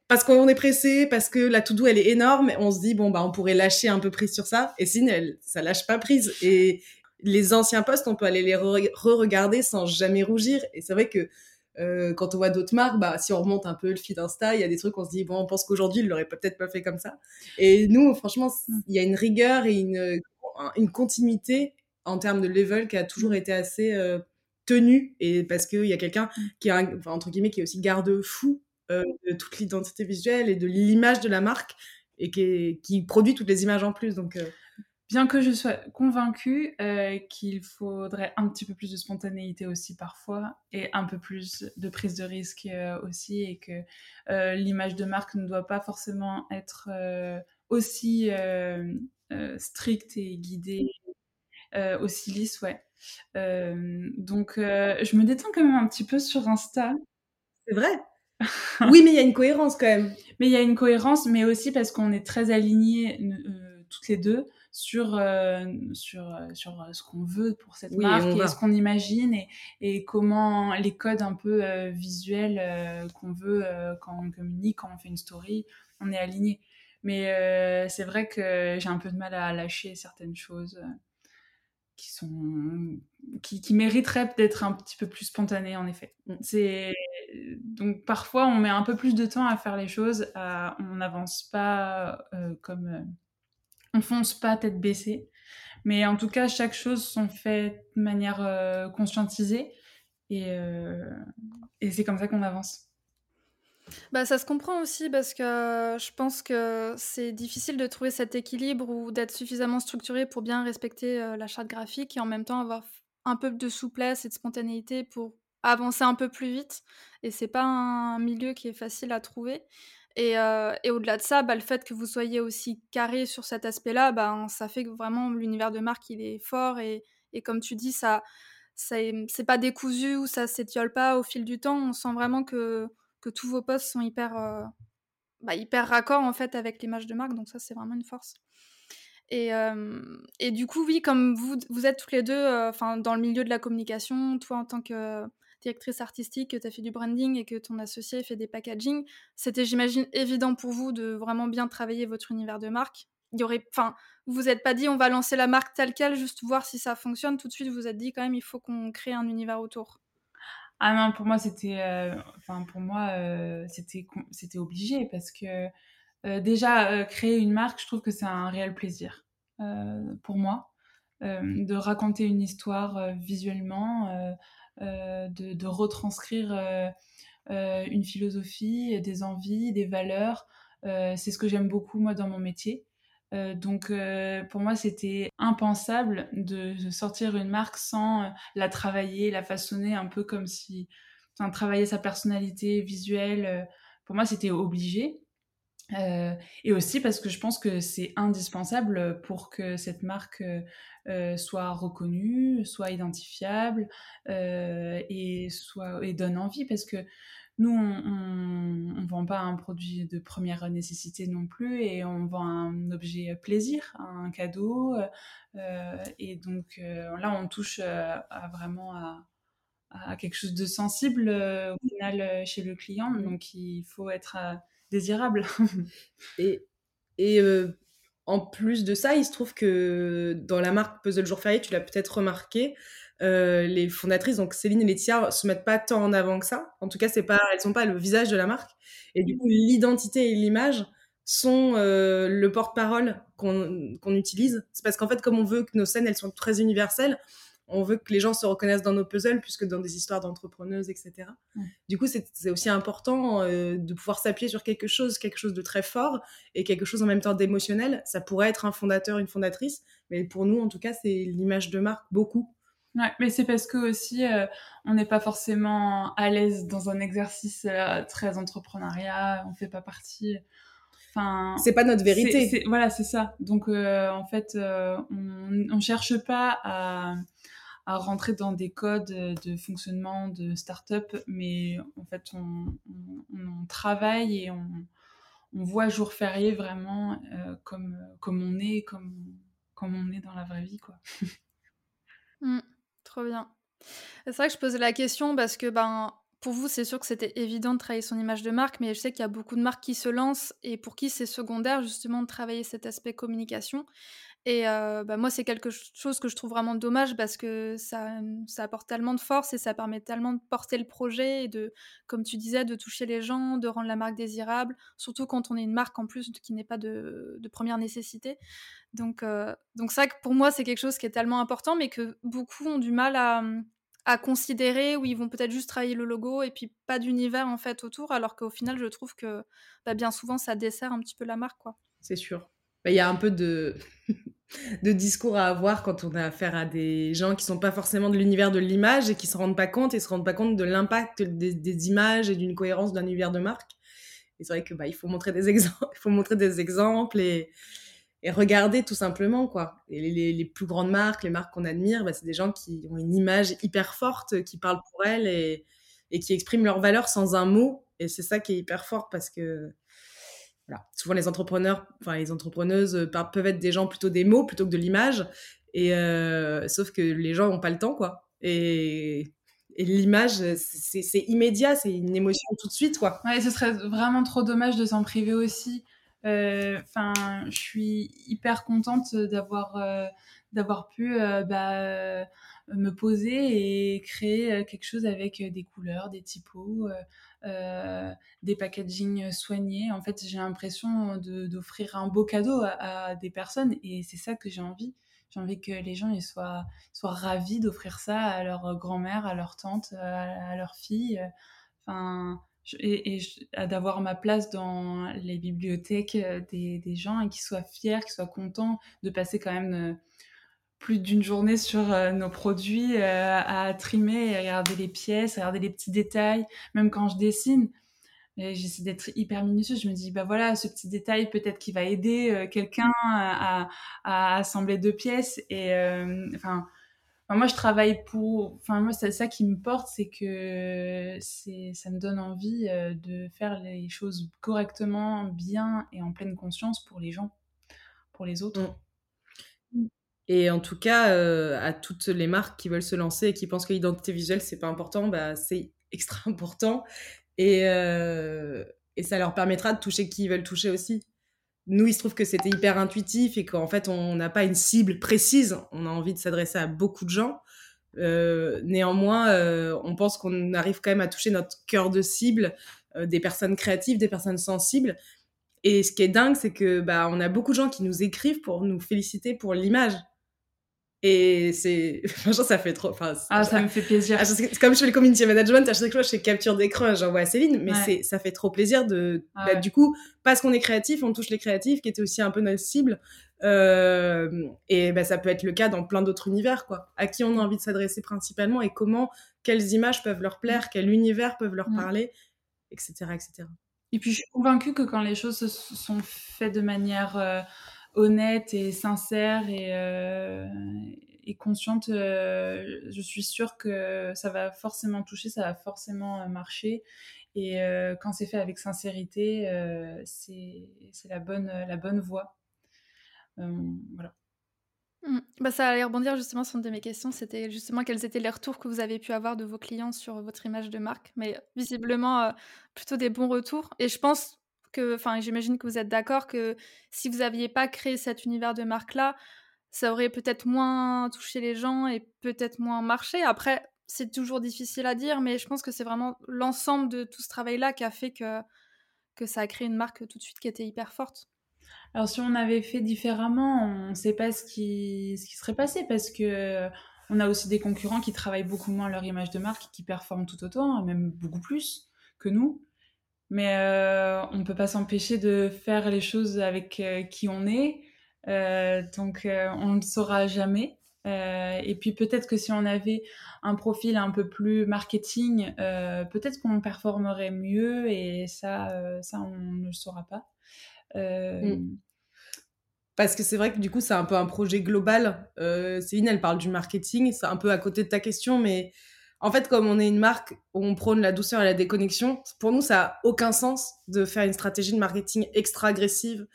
parce qu'on est pressé, parce que la to-do, elle est énorme. On se dit, bon, bah, on pourrait lâcher un peu prise sur ça. Et Céline, elle, ça lâche pas prise. Et les anciens postes, on peut aller les re-regarder sans jamais rougir. Et c'est vrai que euh, quand on voit d'autres marques, bah, si on remonte un peu le feed Insta, il y a des trucs, on se dit, bon, on pense qu'aujourd'hui, il l'aurait peut-être pas fait comme ça. Et nous, franchement, mm. il y a une rigueur et une, une continuité en termes de level qui a toujours été assez euh, tenue. Et parce qu'il y a quelqu'un mm. qui, a, enfin, entre guillemets, qui est aussi garde-fou euh, de toute l'identité visuelle et de l'image de la marque et qui, qui, produit toutes les images en plus. Donc, bien que je sois convaincue euh, qu'il faudrait un petit peu plus de spontanéité aussi parfois et un peu plus de prise de risque euh, aussi et que euh, l'image de marque ne doit pas forcément être aussi stricte et guidée, aussi lisse, ouais. donc je me détends quand même un petit peu sur Insta. C'est vrai? Oui, mais il y a une cohérence quand même. Mais il y a une cohérence, mais aussi parce qu'on est très alignés toutes les deux sur, euh, sur, euh, sur euh, ce qu'on veut pour cette marque et, ce qu'on imagine et, et, comment les codes un peu visuels qu'on veut quand on communique, quand on fait une story, on est aligné. Mais c'est vrai que j'ai un peu de mal à lâcher certaines choses qui sont qui, qui mériteraient d'être un petit peu plus spontanées en effet. Mm. C'est donc parfois on met un peu plus de temps à faire les choses, on n'avance pas comme on fonce pas tête baissée. Mais en tout cas, chaque chose sont faites de manière euh, conscientisée euh, et, c'est comme ça qu'on avance. Bah, ça se comprend aussi parce que je pense que c'est difficile de trouver cet équilibre ou d'être suffisamment structuré pour bien respecter euh, la charte graphique et en même temps avoir un peu de souplesse et de spontanéité pour avancer un peu plus vite. Et c'est pas un milieu qui est facile à trouver. Euh, et, au-delà de ça, bah, le fait que vous soyez aussi carré sur cet aspect-là, bah, ça fait que vraiment l'univers de marque il est fort et, comme tu dis, ça, ça c'est pas décousu ou ça s'étiole pas au fil du temps. On sent vraiment que, tous vos posts sont hyper, euh, bah, hyper raccords en fait avec l'image de marque, donc ça c'est vraiment une force. Et, euh, du coup, oui, comme vous, êtes toutes les deux dans le milieu de la communication, toi en tant que directrice artistique, que tu as fait du branding et que ton associé fait des packaging, c'était, j'imagine, évident pour vous de vraiment bien travailler votre univers de marque? Il y aurait, enfin, vous vous êtes pas dit on va lancer la marque telle quelle, juste voir si ça fonctionne. Tout de suite, vous vous êtes dit quand même il faut qu'on crée un univers autour. Ah non, pour moi, c'était enfin, pour moi, c'était c'était obligé parce que déjà, créer une marque, je trouve que c'est un réel plaisir pour moi. de raconter une histoire visuellement, de, de, retranscrire une philosophie, des envies, des valeurs. c'est ce que j'aime beaucoup, moi, dans mon métier. Euh, donc euh, pour moi c'était impensable de, sortir une marque sans euh, la travailler, la façonner un peu comme si enfin, travailler sa personnalité visuelle. pour moi c'était obligé. Et aussi parce que je pense que c'est indispensable pour que cette marque soit reconnue, soit identifiable et soit et donne envie parce que nous, on ne vend pas un produit de première nécessité non plus et on vend un objet plaisir, un cadeau. Euh, et donc euh, là, on touche euh, à, vraiment à, quelque chose de sensible au final chez le client. Mmh. Donc il faut être désirable. et et en plus de ça, il se trouve que dans la marque Puzzle Jour Férié, tu l'as peut-être remarqué, euh, les fondatrices, donc Céline et Laetitia, se mettent pas tant en avant que ça. En tout cas, c'est pas, elles sont pas le visage de la marque. Et du coup, l'identité et l'image sont euh, le porte-parole qu'on utilise. C'est parce qu'en fait, comme on veut que nos scènes, elles sont très universelles, on veut que les gens se reconnaissent dans nos puzzles plus que dans des histoires d'entrepreneuses, etc. Du coup, c'est aussi important euh, de pouvoir s'appuyer sur quelque chose, quelque chose de très fort et quelque chose en même temps d'émotionnel. Ça pourrait être un fondateur, une fondatrice, mais pour nous, en tout cas, c'est l'image de marque beaucoup. Ouais, mais c'est parce que aussi euh, on n'est pas forcément à l'aise dans un exercice euh, très entrepreneuriat, on fait pas partie. Enfin, c'est pas notre vérité. voilà, c'est ça. Donc en fait, on, on cherche pas à, à, rentrer dans des codes de fonctionnement de start-up, mais en fait on, travaille et on, voit jour férié vraiment comme comme on est, comme comme on est dans la vraie vie, quoi. Mmh. Trop bien. C'est vrai que je posais la question parce que ben pour vous, c'est sûr que c'était évident de travailler son image de marque, mais je sais qu'il y a beaucoup de marques qui se lancent et pour qui c'est secondaire justement de travailler cet aspect communication. Et bah, moi, c'est quelque chose que je trouve vraiment dommage parce que ça, ça apporte tellement de force et ça permet tellement de porter le projet et de, comme tu disais, de toucher les gens, de rendre la marque désirable, surtout quand on est une marque en plus qui n'est pas de, première nécessité. Donc, donc ça, pour moi, c'est quelque chose qui est tellement important, mais que beaucoup ont du mal à, à considérer, où ils vont peut-être juste travailler le logo et puis pas d'univers en fait autour, alors qu'au final, je trouve que bah, bien souvent, ça dessert un petit peu la marque. C'est sûr. Bah, il y a un peu de de discours à avoir quand on a affaire à des gens qui sont pas forcément de l'univers de l'image et qui se rendent pas compte et se rendent pas compte de l'impact des, images et d'une cohérence d'un univers de marque. Et c'est vrai que bah, il faut montrer des exemples, il faut montrer des exemples et, et regarder tout simplement quoi. Et les, les, plus grandes marques, les marques qu'on admire, bah, c'est des gens qui ont une image hyper forte, qui parlent pour elles et, et qui expriment leurs valeurs sans un mot. Et c'est ça qui est hyper fort parce que Souvent, les entrepreneurs, enfin les entrepreneuses euh, peuvent être des gens plutôt des mots plutôt que de l'image. Et euh, sauf que les gens n'ont pas le temps, quoi. Et, l'image, c'est immédiat, c'est une émotion tout de suite, quoi. Ouais, ce serait vraiment trop dommage de s'en priver aussi. Euh, enfin, je suis hyper contente d'avoir d'avoir pu bah, me poser et créer quelque chose avec des couleurs, des typos, euh, des packaging soignés. En fait, j'ai l'impression d'offrir un beau cadeau à, des personnes et c'est ça que j'ai envie. J'ai envie que les gens soient, soient ravis d'offrir ça à leur grand-mère, à leur tante, à, leur fille. Enfin, et, d'avoir ma place dans les bibliothèques des, des, gens et qu'ils soient fiers, qu'ils soient contents de passer quand même euh, plus d'une journée sur euh, nos produits euh, à trimer et regarder les pièces, regarder les petits détails. Même quand je dessine, j'essaie d'être hyper minutieuse. Je me dis, bah voilà, ce petit détail, peut-être qu'il va aider euh, quelqu'un à, à, assembler deux pièces. Et enfin, moi, je travaille pour. Enfin, moi, c'est ça qui me porte, c'est que ça me donne envie de faire les choses correctement, bien et en pleine conscience pour les gens, pour les autres. Mmh. Et en tout cas, euh, à toutes les marques qui veulent se lancer et qui pensent que l'identité visuelle, c'est pas important, bah, c'est extra important. Et, euh, et ça leur permettra de toucher qui ils veulent toucher aussi. Nous, il se trouve que c'était hyper intuitif et qu'en fait, on n'a pas une cible précise. On a envie de s'adresser à beaucoup de gens. néanmoins, on pense qu'on arrive quand même à toucher notre cœur de cible, des personnes créatives, des personnes sensibles. Et ce qui est dingue, c'est que bah, on a beaucoup de gens qui nous écrivent pour nous féliciter pour l'image. Et c'est. Franchement, ça fait trop. Enfin, ah, ça me fait plaisir. Ah, comme je fais le community management, à chaque fois, je fais capture d'écran, j'envoie à Céline, mais c'est ça fait trop plaisir de. Ah bah, du coup, parce qu'on est créatif, on touche les créatifs, qui étaient aussi un peu notre cible. Euh, et bah, ça peut être le cas dans plein d'autres univers, quoi. À qui on a envie de s'adresser principalement et comment, quelles images peuvent leur plaire, mm. quel univers peuvent leur mm. parler, etc., etc. Et puis, je suis convaincue que quand les choses se sont faites de manière. Euh, honnête et sincère et, euh, consciente, euh, je suis sûre que ça va forcément toucher, ça va forcément euh, marcher. Et quand c'est fait avec sincérité, c'est la bonne, la bonne voie. voilà. Mmh. Bah, ça allait rebondir justement sur une de mes questions, c'était justement quels étaient les retours que vous avez pu avoir de vos clients sur votre image de marque, mais visiblement plutôt des bons retours. Et je pense que, enfin, j'imagine que vous êtes d'accord que si vous n'aviez pas créé cet univers de marque-là, ça aurait peut-être moins touché les gens et peut-être moins marché. Après, c'est toujours difficile à dire, mais je pense que c'est vraiment l'ensemble de tout ce travail-là qui a fait que, que ça a créé une marque tout de suite qui était hyper forte. Alors si on avait fait différemment, on ne sait pas ce qui, ce qui serait passé parce que on a aussi des concurrents qui travaillent beaucoup moins leur image de marque, qui performent tout autant, même beaucoup plus que nous. Mais euh, on ne peut pas s'empêcher de faire les choses avec euh, qui on est. Euh, donc on ne saura jamais. et puis peut-être que si on avait un profil un peu plus marketing, peut-être qu'on performerait mieux et ça, ça on ne le saura pas. Mm. Parce que c'est vrai que du coup, c'est un peu un projet global. Céline, elle parle du marketing. C'est un peu à côté de ta question, mais en fait, comme on est une marque où on prône la douceur et la déconnexion, pour nous, ça n'a aucun sens de faire une stratégie de marketing extra agressive,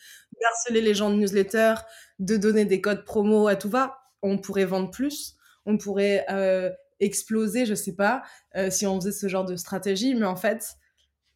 harceler les gens de newsletter, de donner des codes promo à tout va. On pourrait vendre plus, on pourrait euh, exploser, je sais pas, euh, si on faisait ce genre de stratégie, mais en fait,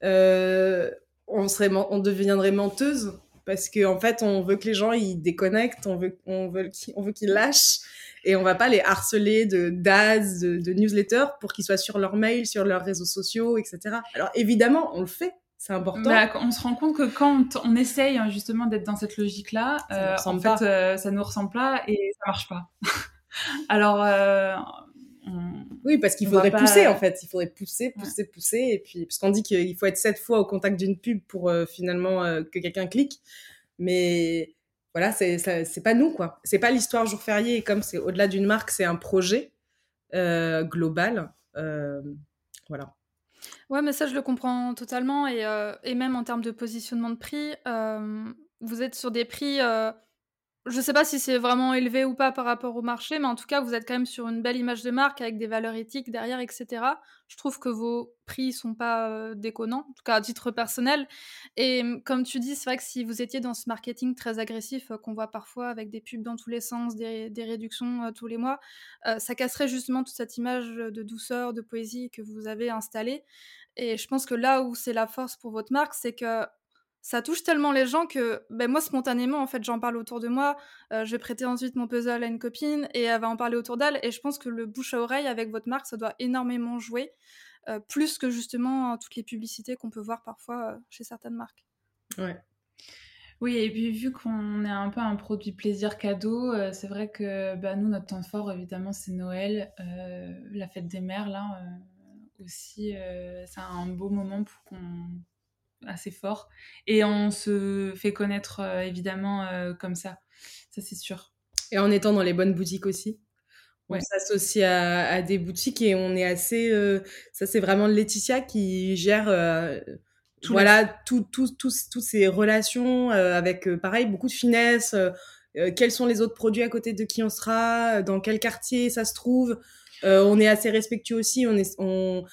euh, on, serait, on deviendrait menteuse parce qu'en en fait, on veut que les gens ils déconnectent, on veut, on veut, on veut qu'ils lâchent et on va pas les harceler de DAS, de, newsletters pour qu'ils soient sur leur mail, sur leurs réseaux sociaux, etc. Alors évidemment, on le fait, c'est important. Bah, on se rend compte que quand on essaye hein, justement d'être dans cette logique-là, euh, en fait, euh, ça nous ressemble pas et ça marche pas. Alors, euh, oui, parce qu'il faudrait pousser en fait. Il faudrait pousser, pousser, pousser. Et puis, parce qu'on dit qu'il faut être sept fois au contact d'une pub pour finalement que quelqu'un clique. Mais voilà, c'est pas nous, quoi. C'est pas l'histoire jour férié, et comme c'est au-delà d'une marque, c'est un projet euh, global. Euh, voilà. Ouais, mais ça, je le comprends totalement. Et, euh, et même en termes de positionnement de prix, vous êtes sur des prix je sais pas si c'est vraiment élevé ou pas par rapport au marché, mais en tout cas, vous êtes quand même sur une belle image de marque avec des valeurs éthiques derrière, etc. Je trouve que vos prix sont pas euh, déconnants, en tout cas à titre personnel. Et hum, comme tu dis, c'est vrai que si vous étiez dans ce marketing très agressif euh, qu'on voit parfois avec des pubs dans tous les sens, des, réductions euh, tous les mois, ça casserait justement toute cette image de douceur, de poésie que vous avez installée. Et je pense que là où c'est la force pour votre marque, c'est que ça touche tellement les gens que ben moi spontanément en fait j'en parle autour de moi euh, je vais prêter ensuite mon puzzle à une copine et elle va en parler autour d'elle et je pense que le bouche à oreille avec votre marque ça doit énormément jouer euh, plus que justement toutes les publicités qu'on peut voir parfois euh, chez certaines marques. Ouais. Oui, et puis vu qu'on est un peu un produit plaisir cadeau, c'est vrai que bah, nous, notre temps fort, évidemment, c'est Noël, la fête des mères, là aussi, c'est un beau moment pour qu'on assez fort. Et on se fait connaître euh, évidemment euh, comme ça, ça c'est sûr. Et en étant dans les bonnes boutiques aussi. On s'associe à, des boutiques et on est assez. Euh, ça, c'est vraiment Laetitia qui gère voilà toutes ces relations avec, pareil, beaucoup de finesse. quels sont les autres produits à côté de qui on sera Dans quel quartier ça se trouve On est assez respectueux aussi. On, est, on,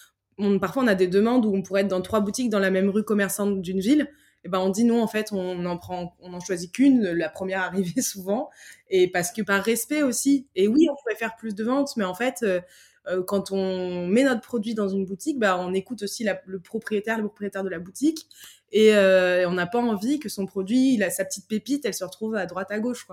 parfois on a des demandes où on pourrait être dans trois boutiques dans la même rue commerçante d'une ville. Et ben on dit non en fait on en prend on en choisit qu'une la première arrivée souvent. Et parce que par respect aussi et oui on pourrait faire plus de ventes mais en fait euh, euh, quand on met notre produit dans une boutique bah on écoute aussi le propriétaire le propriétaire de la boutique. Et euh, on n'a pas envie que son produit il a sa petite pépite elle se retrouve à droite à gauche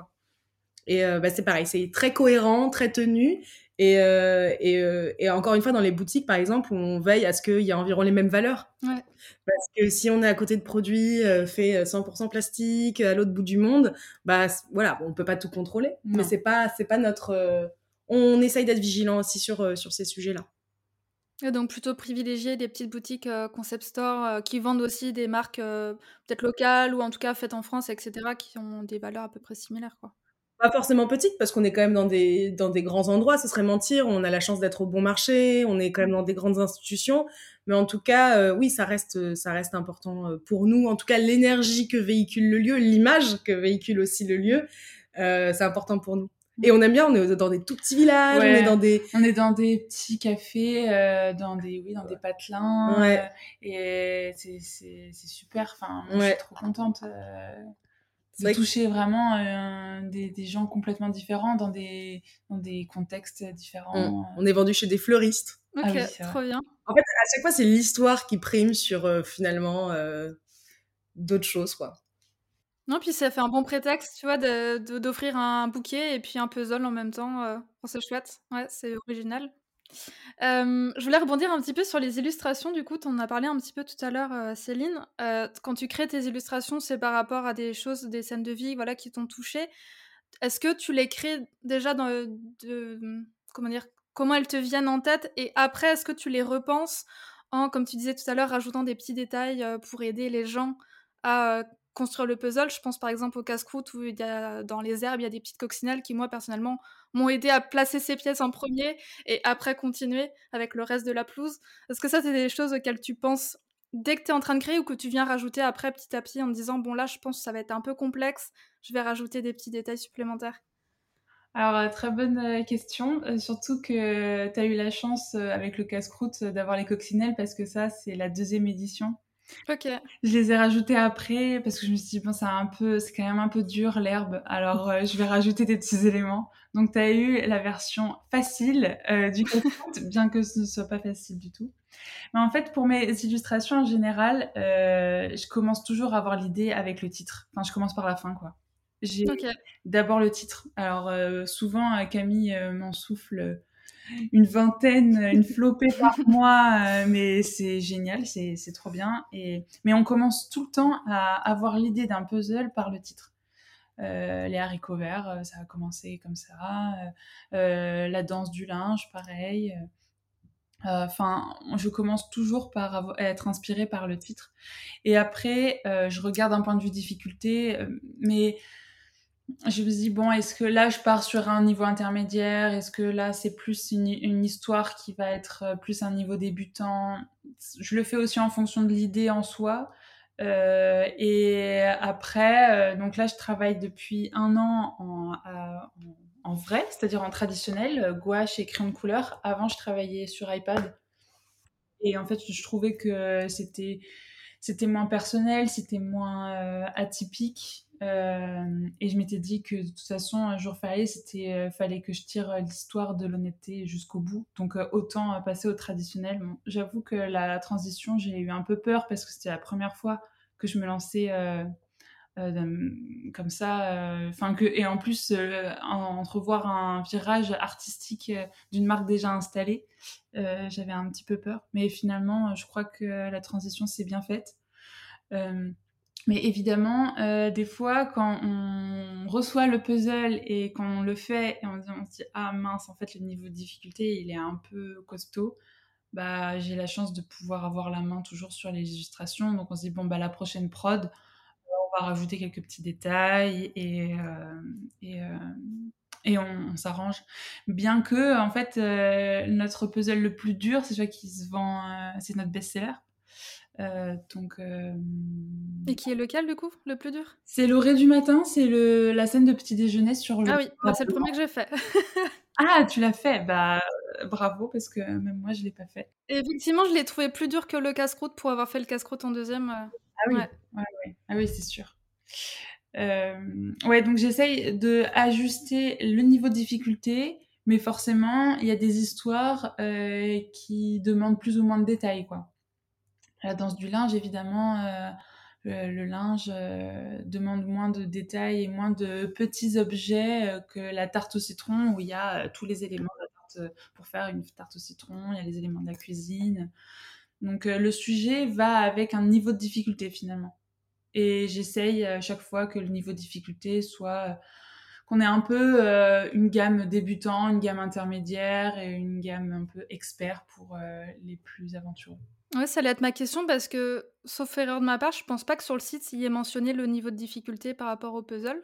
et bah, c'est pareil c'est très cohérent très tenu Et, et, et, encore une fois, dans les boutiques, par exemple, on veille à ce qu'il y ait environ les mêmes valeurs. Ouais. Parce que si on est à côté de produits faits 100% plastique à l'autre bout du monde, bah voilà, on peut pas tout contrôler. Mais c'est pas, c'est pas notre. on essaye d'être vigilant aussi sur, sur ces sujets-là. Et donc plutôt privilégier des petites boutiques concept store qui vendent aussi des marques peut-être locales ou en tout cas faites en France, etc., qui ont des valeurs à peu près similaires, quoi. Pas forcément petites parce qu'on est quand même dans des dans des grands endroits, ce serait mentir. On a la chance d'être au bon marché, on est quand même dans des grandes institutions, mais en tout cas, oui, ça reste ça reste important pour nous. En tout cas, l'énergie que véhicule le lieu, l'image que véhicule aussi le lieu, c'est important pour nous. Et on aime bien, on est dans des tout petits villages, on est dans des... On est dans des petits cafés, euh, dans des, oui, dans des patelins. Euh, et c'est, super. Enfin, moi, je suis trop contente euh, de toucher vraiment euh, des, des, gens complètement différents dans des, dans des contextes différents. On, est vendu chez des fleuristes. Ok, ah trop bien. En fait, à chaque fois, c'est l'histoire qui prime sur finalement d'autres choses, quoi. Non, puis ça fait un bon prétexte, tu vois, d'offrir un bouquet et puis un puzzle en même temps. Euh, c'est chouette. Ouais, c'est original. Je voulais rebondir un petit peu sur les illustrations. Du coup, tu en as parlé un petit peu tout à l'heure, euh, Céline. Euh, quand tu crées tes illustrations, c'est par rapport à des choses, des scènes de vie, voilà, qui t'ont touché. Est-ce que tu les crées déjà de, comment dire, comment elles te viennent en tête et après, est-ce que tu les repenses en, comme tu disais tout à l'heure, rajoutant des petits détails pour aider les gens à construire le puzzle. Je pense par exemple au casse-croûte où il y a, dans les herbes, il y a des petites coccinelles qui, moi, personnellement, m'ont aidé à placer ces pièces en premier et après continuer avec le reste de la pelouse. Est-ce que ça, c'est des choses auxquelles tu penses dès que tu es en train de créer ou que tu viens rajouter après petit à petit en te disant, bon là, je pense que ça va être un peu complexe, je vais rajouter des petits détails supplémentaires? Alors, euh, très bonne euh, question. Euh, surtout que tu as eu la chance avec le casse-croûte d'avoir les coccinelles parce que ça, c'est la deuxième édition. Ok. Je les ai rajoutés après parce que je me suis dit, bon, c'est un peu, c'est quand même un peu dur l'herbe, alors euh, je vais rajouter des petits éléments. Donc, tu as eu la version facile euh, du bien que ce ne soit pas facile du tout. Mais en fait, pour mes illustrations en général, euh, je commence toujours à avoir l'idée avec le titre. Enfin, je commence par la fin, quoi. J'ai d'abord le titre. Alors, souvent, Camille m'en souffle une vingtaine, une flopée par mois, euh, mais c'est génial, c'est trop bien. Et, mais on commence tout le temps à avoir l'idée d'un puzzle par le titre. Euh, les haricots verts, euh, ça a commencé comme ça. la danse du linge, pareil. Enfin, je commence toujours par être inspirée par le titre. Et après, je regarde un point de vue difficulté, mais je me dis, bon, est-ce que là, je pars sur un niveau intermédiaire? Est-ce que là, c'est plus une, histoire qui va être euh, plus un niveau débutant? Je le fais aussi en fonction de l'idée en soi. Euh, et après, euh, donc là, je travaille depuis un an en, en vrai, c'est-à-dire en traditionnel, gouache et crayon de couleur. Avant, je travaillais sur iPad. Et en fait, je trouvais que c'était c'était moins personnel, c'était moins atypique. Euh, et je m'étais dit que de toute façon, un jour férié, c'était euh, fallait que je tire l'histoire de l'honnêteté jusqu'au bout. Donc euh, autant passer au traditionnel. J'avoue que la transition, j'ai eu un peu peur parce que c'était la première fois que je me lançais comme ça. Enfin que et en plus entrevoir un virage artistique d'une marque déjà installée, j'avais un petit peu peur. Mais finalement, je crois que la transition s'est bien faite. Mais évidemment, euh, des fois, quand on reçoit le puzzle et qu'on le fait et on, se dit ah mince, en fait le niveau de difficulté il est un peu costaud, bah j'ai la chance de pouvoir avoir la main toujours sur les illustrations. Donc on se dit bon bah la prochaine prod, on va rajouter quelques petits détails et euh, et, euh, et on, s'arrange. Bien que en fait notre puzzle le plus dur, c'est celui qui se vend, c'est notre best-seller. Euh, donc, euh, Et qui est lequel du coup, le plus dur? C'est l'orée du matin, c'est le... la scène de petit déjeuner sur le. Ah oui, bah, c'est le premier que j'ai fait. ah, tu l'as fait Bah euh, bravo, parce que même moi je l'ai pas fait. Et effectivement, je l'ai trouvé plus dur que le casse-croûte pour avoir fait le casse-croûte en deuxième. Ah oui, ouais. Ah oui c'est sûr. ouais, donc j'essaye de ajuster le niveau de difficulté, mais forcément, il y a des histoires qui demandent plus ou moins de détails, quoi. La danse du linge, évidemment, euh, le, linge euh, demande moins de détails et moins de petits objets euh, que la tarte au citron où il y a tous les éléments de la tarte tarte pour faire une tarte au citron, il y a les éléments de la cuisine. Donc le sujet va avec un niveau de difficulté finalement. Et j'essaye à chaque fois que le niveau de difficulté soit qu'on ait un peu une gamme débutant, une gamme intermédiaire et une gamme un peu expert pour les plus aventureux. Ouais, ça allait être ma question parce que, sauf erreur de ma part, je pense pas que sur le site, il y ait mentionné le niveau de difficulté par rapport au puzzle.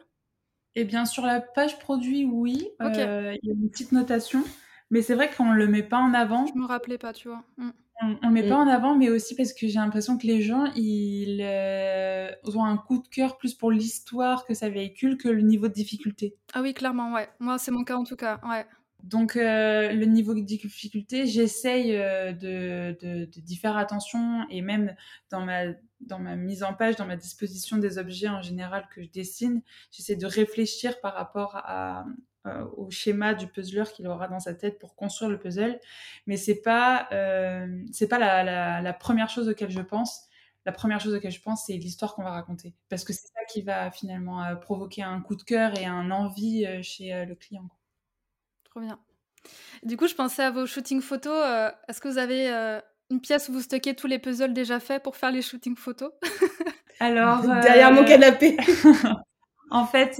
Eh bien, sur la page produit, oui. il y a une petite notation. Mais c'est vrai qu'on ne le met pas en avant. Je me rappelais pas, tu vois. Mm. On ne met pas en avant, mais aussi parce que j'ai l'impression que les gens, ils euh, ont un coup de cœur plus pour l'histoire que ça véhicule que le niveau de difficulté. Ah oui, clairement, ouais. Moi, c'est mon cas en tout cas, ouais. Donc euh, le niveau de difficulté, j'essaye euh, de, d'y faire attention et même dans ma, dans ma mise en page, dans ma disposition des objets en général que je dessine, j'essaie de réfléchir par rapport à, euh, au schéma du puzzler qu'il aura dans sa tête pour construire le puzzle. Mais c'est pas, c'est pas la, la, première chose auquel je pense. La première chose auquel je pense, c'est l'histoire qu'on va raconter. Parce que c'est ça qui va finalement provoquer un coup de cœur et un envie chez le client. Trop bien. Du coup, je pensais à vos shootings photos. Euh, est-ce que vous avez euh, une pièce où vous stockez tous les puzzles déjà faits pour faire les shootings photos? Alors. Derrière mon euh, canapé. en fait,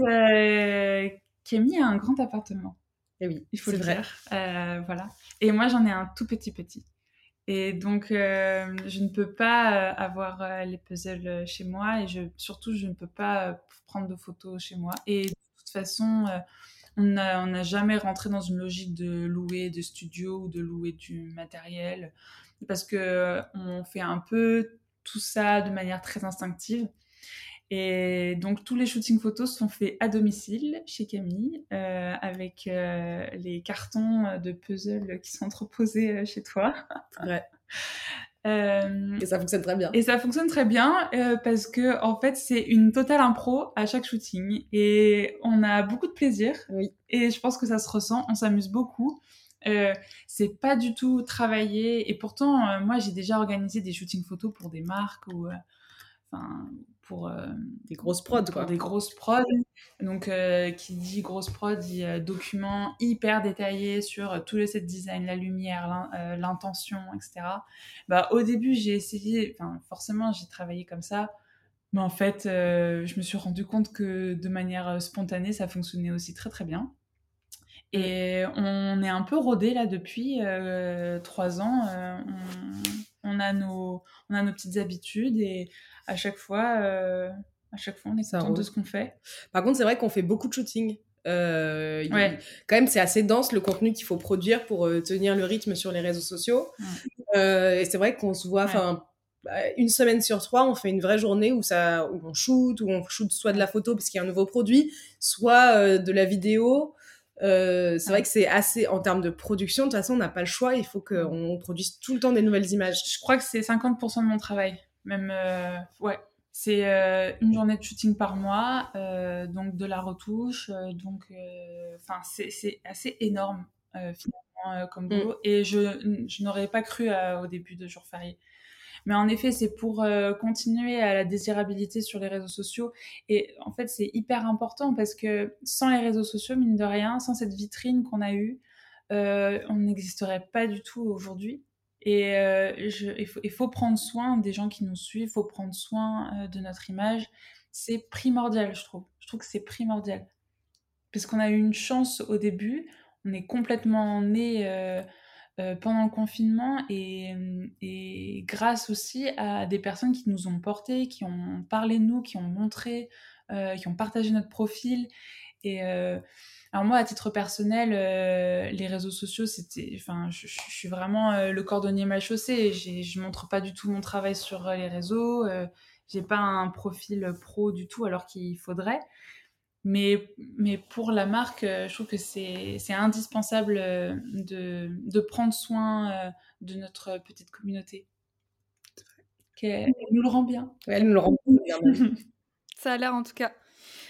Camille a un grand appartement. Et eh oui, il faut le vrai. dire. voilà. Et moi, j'en ai un tout petit petit. Et donc, je ne peux pas avoir les puzzles chez moi et je, surtout, je ne peux pas prendre de photos chez moi. Et de toute façon, on n'a jamais rentré dans une logique de louer des studios ou de louer du matériel parce que on fait un peu tout ça de manière très instinctive. Et donc tous les shootings photos sont faits à domicile chez Camille euh, avec euh, les cartons de puzzle qui sont entreposés euh, chez toi. Ouais. Euh, et ça fonctionne très bien. Et ça fonctionne très bien euh, parce que en fait c'est une totale impro à chaque shooting et on a beaucoup de plaisir. Oui. Et je pense que ça se ressent, on s'amuse beaucoup. Euh, c'est pas du tout travaillé et pourtant euh, moi j'ai déjà organisé des shootings photos pour des marques ou enfin pour euh, des grosses prods quoi. des grosses prods. Donc euh, qui dit grosse prod dit euh, document hyper détaillé sur tout le set design, la lumière, l'intention, etc. Bah au début j'ai essayé, enfin forcément j'ai travaillé comme ça. Mais en fait, je me suis rendu compte que de manière spontanée, ça fonctionnait aussi très très bien. Et on est un peu rodé là depuis trois ans. On, on, a nos, on a nos petites habitudes et à chaque fois, euh, à chaque fois, on est content de ce qu'on fait. Par contre, c'est vrai qu'on fait beaucoup de shooting. Euh, Quand même, c'est assez dense le contenu qu'il faut produire pour euh, tenir le rythme sur les réseaux sociaux. Et c'est vrai qu'on se voit, enfin, bah, une semaine sur trois, on fait une vraie journée où ça, où on shoot, où on shoot soit de la photo parce qu'il y a un nouveau produit, soit de la vidéo. C'est vrai que c'est assez en termes de production. De toute façon, on n'a pas le choix. Il faut qu'on produise tout le temps des nouvelles images. Je crois que c'est 50% de mon travail. Même, euh, ouais, c'est euh, une journée de shooting par mois, euh, donc de la retouche, donc, enfin, c'est assez énorme finalement comme mm. boulot. Et je, je n'aurais pas cru au début de jour férié. Mais en effet, c'est pour continuer à la désirabilité sur les réseaux sociaux. Et en fait, c'est hyper important parce que sans les réseaux sociaux, mine de rien, sans cette vitrine qu'on a eue, on n'existerait pas du tout aujourd'hui. Et euh, il, faut, prendre soin des gens qui nous suivent, il faut prendre soin euh, de notre image. C'est primordial, je trouve. Je trouve que c'est primordial. Parce qu'on a eu une chance au début, on est complètement né euh, pendant le confinement et, et, grâce aussi à des personnes qui nous ont portés, qui ont parlé de nous, qui ont montré, qui ont partagé notre profil. Et alors moi, à titre personnel, euh, les réseaux sociaux, c'était, enfin, je, suis vraiment euh, le cordonnier mal chaussé. Je montre pas du tout mon travail sur euh, les réseaux. j'ai pas un profil pro du tout, alors qu'il faudrait. Mais, mais pour la marque, je trouve que c'est, c'est indispensable de, de, prendre soin de notre petite communauté. Elle nous le rend bien. elle nous le rend bien. Ça a l'air en tout cas.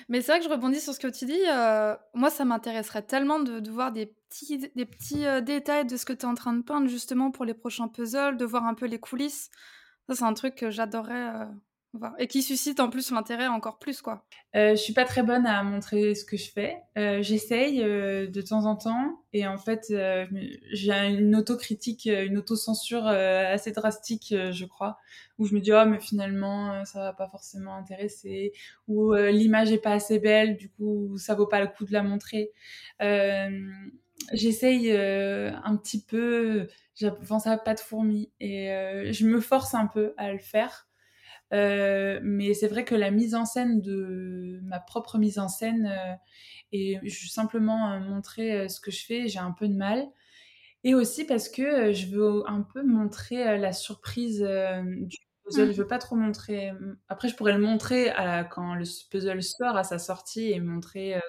Mais c'est vrai que je rebondis sur ce que tu dis. Euh, moi, ça m'intéresserait tellement de, voir des petits, des petits euh, détails de ce que tu es en train de peindre justement pour les prochains puzzles, de voir un peu les coulisses. Ça, c'est un truc que j'adorerais euh, Et qui suscite en plus l'intérêt encore plus, quoi. Euh, je suis pas très bonne à montrer ce que je fais. Euh, J'essaye euh, de temps en temps, et en fait, euh, j'ai une autocritique, une autocensure assez drastique, je crois, où je me dis oh mais finalement ça va pas forcément intéresser, ou l'image est pas assez belle, du coup ça vaut pas le coup de la montrer. J'essaye un petit peu, j'avance à pas de fourmi, et je me force un peu à le faire. Euh, mais c'est vrai que la mise en scène de ma propre mise en scène euh, et simplement euh, montrer ce que je fais, j'ai un peu de mal. Et aussi parce que je veux un peu montrer la surprise du puzzle. Mmh. Je veux pas trop montrer. Après, je pourrais le montrer à quand le puzzle sort à sa sortie et montrer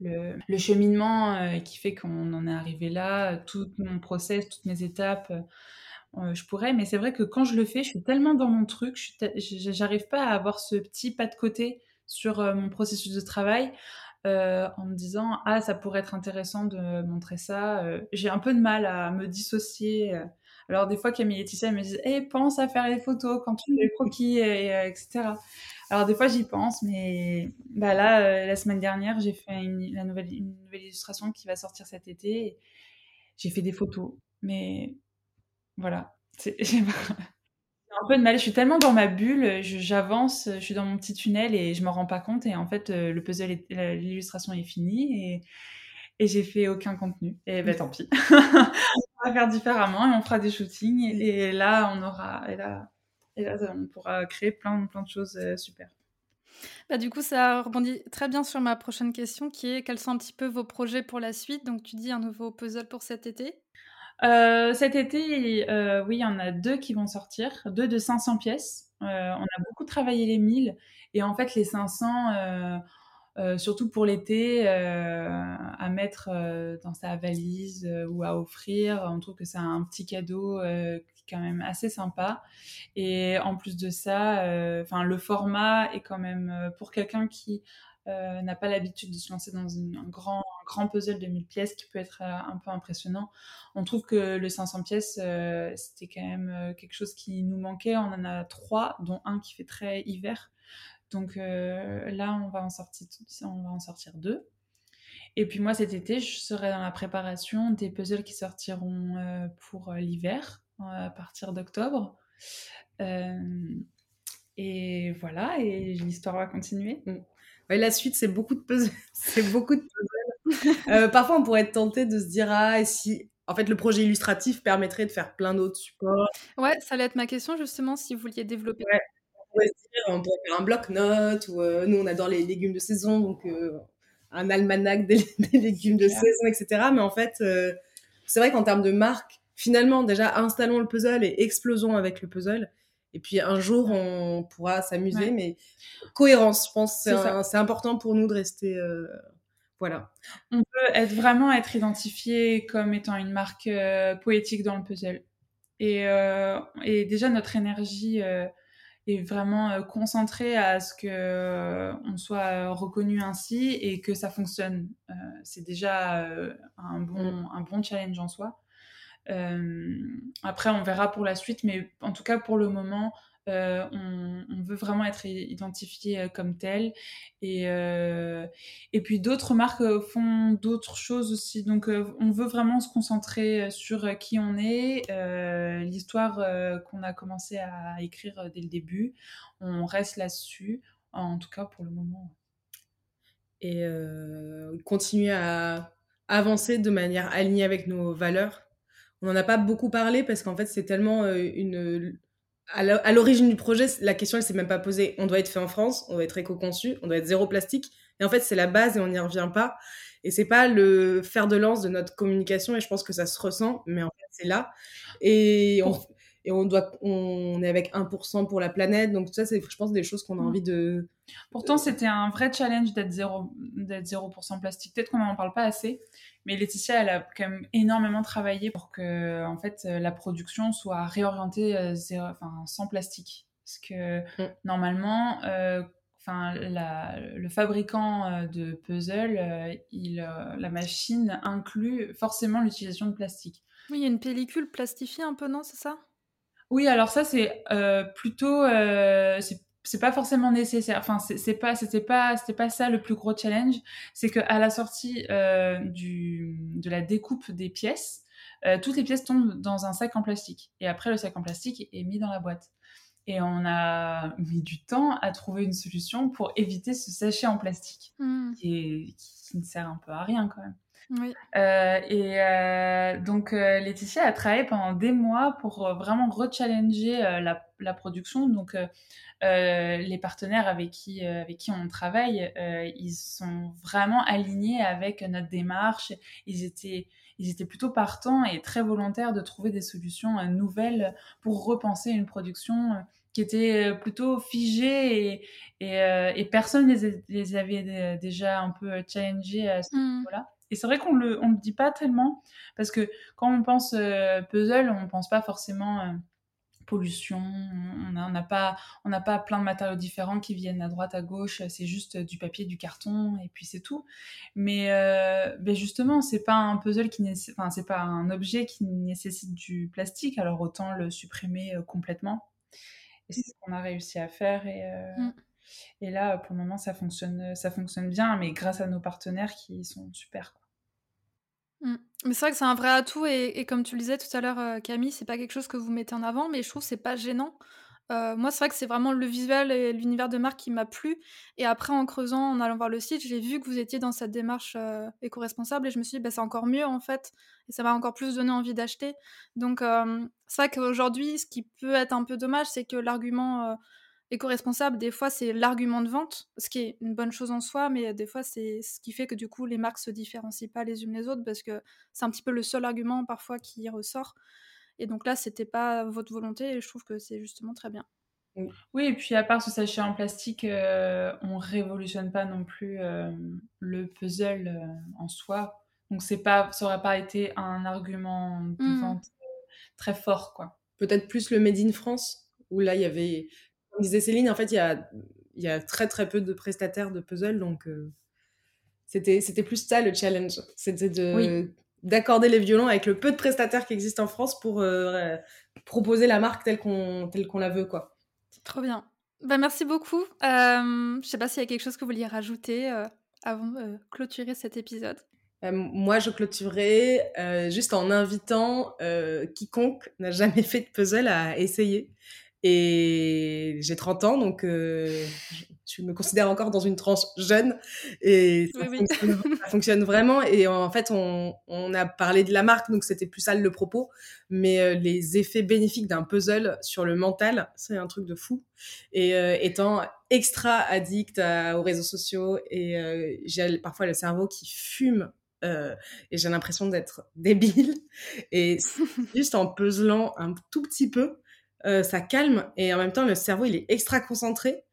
le, le, cheminement qui fait qu'on en est arrivé là, tout mon process, toutes mes étapes. Euh, je pourrais, mais c'est vrai que quand je le fais, je suis tellement dans mon truc, je j'arrive pas à avoir ce petit pas de côté sur euh, mon processus de travail euh, en me disant ah ça pourrait être intéressant de montrer ça. J'ai un peu de mal à me dissocier. Alors des fois Camille et Laetitia me disent hey, pense à faire les photos quand tu fais les croquis et, etc. Alors des fois j'y pense, mais bah là la semaine dernière j'ai fait une, nouvelle, une nouvelle illustration qui va sortir cet été. J'ai fait des photos, mais voilà. J'ai un peu de mal. Je suis tellement dans ma bulle, j'avance, je, suis dans mon petit tunnel et je m'en rends pas compte. Et en fait, euh, le puzzle, l'illustration est finie et, et j'ai fait aucun contenu. Et ben tant pis. on va faire différemment et on fera des shootings. Et, là, on aura, et là, et là, on pourra créer plein, plein de choses euh, super. Bah, du coup, ça rebondit très bien sur ma prochaine question qui est quels sont un petit peu vos projets pour la suite? Donc, tu dis un nouveau puzzle pour cet été euh, cet été, euh, oui, il y en a deux qui vont sortir, deux de 500 pièces. Euh, on a beaucoup travaillé les 1000 et en fait les 500, surtout pour l'été, à mettre dans sa valise ou à offrir. On trouve que c'est un petit cadeau quand même assez sympa. Et en plus de ça, enfin le format est quand même pour quelqu'un qui euh, n'a pas l'habitude de se lancer dans un, grand, grand puzzle de 1000 pièces qui peut être euh, un peu impressionnant. On trouve que le 500 pièces, euh, c'était quand même quelque chose qui nous manquait. On en a trois, dont un qui fait très hiver. Donc là, on va, en sortir, on va en sortir deux. Et puis moi, cet été, je serai dans la préparation des puzzles qui sortiront pour l'hiver, à partir d'octobre. et voilà, et l'histoire va continuer. Mm la suite, c'est beaucoup de puzzles. c'est beaucoup de euh, parfois, on pourrait être tenté de se dire ah, et si en fait le projet illustratif permettrait de faire plein d'autres supports. Ouais, ça allait être ma question justement si vous vouliez développer. On pourrait se dire, on pourrait faire un bloc-notes ou euh, nous on adore les légumes de saison donc euh, un almanach des, légumes de saison, etc. Mais en fait, c'est vrai qu'en termes de marque, finalement déjà installons le puzzle et explosons avec le puzzle. Et puis un jour, on pourra s'amuser, mais cohérence, je pense, c'est important pour nous de rester. Euh, voilà. On peut être vraiment être identifié comme étant une marque euh, poétique dans le puzzle. Et, euh, et déjà, notre énergie est vraiment concentrée à ce que on soit reconnu ainsi et que ça fonctionne. c'est déjà un, bon, mm. un bon challenge en soi. Euh, après, on verra pour la suite, mais en tout cas, pour le moment, euh, on, veut vraiment être identifié euh, comme tel. Et, et puis d'autres marques font d'autres choses aussi. Donc on veut vraiment se concentrer sur qui on est, l'histoire qu'on a commencé à écrire dès le début. On reste là-dessus, en tout cas pour le moment. Et continuer à avancer de manière alignée avec nos valeurs on n'en a pas beaucoup parlé parce qu'en fait, c'est tellement euh, une. À l'origine du projet, la question, elle s'est même pas posée. On doit être fait en France, on doit être éco-conçu, on doit être zéro plastique. Et en fait, c'est la base et on n'y revient pas. Et c'est pas le fer de lance de notre communication. Et je pense que ça se ressent, mais en fait, c'est là. Et on, et on doit on est avec 1% pour la planète donc tout ça c'est je pense des choses qu'on a mm. envie de pourtant c'était un vrai challenge d'être 0 d'être 0% plastique peut-être qu'on n'en parle pas assez mais Laetitia elle a quand même énormément travaillé pour que en fait la production soit réorientée euh, enfin, sans plastique parce que mm. normalement euh, Enfin, le fabricant euh, de puzzle, il, la machine inclut forcément l'utilisation de plastique. Oui, il y a une pellicule plastifiée un peu, non C'est ça? Oui, alors ça, c'est plutôt. c'est pas forcément nécessaire. Enfin, c'est pas, c'était pas, c'était pas ça le plus gros challenge. C'est que à la sortie du, de la découpe des pièces, toutes les pièces tombent dans un sac en plastique. Et après, le sac en plastique est mis dans la boîte. Et on a mis du temps à trouver une solution pour éviter ce sachet en plastique, mmh. qui, qui, ne sert un peu à rien quand même. Oui. Euh, et euh, donc euh, Laetitia a travaillé pendant des mois pour vraiment rechallenger la, la, production. Donc les partenaires avec qui, avec qui on travaille, ils sont vraiment alignés avec notre démarche. Ils étaient ils étaient plutôt partants et très volontaires de trouver des solutions nouvelles pour repenser une production qui était plutôt figée et, et, et personne les, les avait déjà un peu challengés à ce mmh. niveau-là. Et c'est vrai qu'on le, on le dit pas tellement, parce que quand on pense euh, puzzle, on pense pas forcément euh, pollution, on n'a pas, on n'a pas plein de matériaux différents qui viennent à droite, à gauche, c'est juste du papier, du carton, et puis c'est tout. Mais euh, ben justement, c'est pas un puzzle qui enfin, c'est pas un objet qui nécessite du plastique, alors autant le supprimer complètement. Et c'est ce qu'on a réussi à faire, et... Mmh. Et là, pour le moment, ça fonctionne, ça fonctionne bien, mais grâce à nos partenaires qui sont super. Mmh. Mais c'est vrai que c'est un vrai atout et, comme tu le disais tout à l'heure, euh, Camille, c'est pas quelque chose que vous mettez en avant, mais je trouve c'est pas gênant. Euh, moi, c'est vrai que c'est vraiment le visuel et l'univers de marque qui m'a plu. Et après, en creusant, en allant voir le site, j'ai vu que vous étiez dans cette démarche euh, éco-responsable et je me suis dit, bah, c'est encore mieux en fait. Et ça m'a encore plus donné envie d'acheter. Donc, c'est vrai qu'aujourd'hui, ce qui peut être un peu dommage, c'est que l'argument éco-responsable, des fois, c'est l'argument de vente, ce qui est une bonne chose en soi, mais des fois, c'est ce qui fait que du coup, les marques se différencient pas les unes les autres parce que c'est un petit peu le seul argument parfois qui ressort. Et donc là, c'était pas votre volonté et je trouve que c'est justement très bien. Oui, et puis à part ce sachet en plastique, euh, on révolutionne pas non plus euh, le puzzle euh, en soi. Donc c'est pas, ça aurait pas été un argument de mmh. vente très fort, quoi. Peut-être plus le Made in France, où là il y avait comme disait Céline, en fait, il y a, y a très très peu de prestataires de puzzle, donc euh, c'était c'était plus ça le challenge. C'était de d'accorder les violons avec le peu de prestataires qui existent en France pour euh, proposer la marque telle qu'on telle qu'on la veut, quoi. Trop bien. Bah, merci beaucoup. Euh, je sais pas s'il y a quelque chose que vous vouliez rajouter avant de clôturer cet épisode. moi, je clôturerai juste en invitant quiconque n'a jamais fait de puzzle à essayer. Et j'ai 30 ans, donc euh, je me considère encore dans une tranche jeune. Et ça, fonctionne, vraiment. Et en fait, on, on, a parlé de la marque, donc c'était plus ça le propos. Mais euh, les effets bénéfiques d'un puzzle sur le mental, c'est un truc de fou. Et euh, étant extra addict aux réseaux sociaux, et j'ai parfois le cerveau qui fume et j'ai l'impression d'être débile. Et juste en puzzlant un tout petit peu, euh, ça calme et en même temps le cerveau il est extra concentré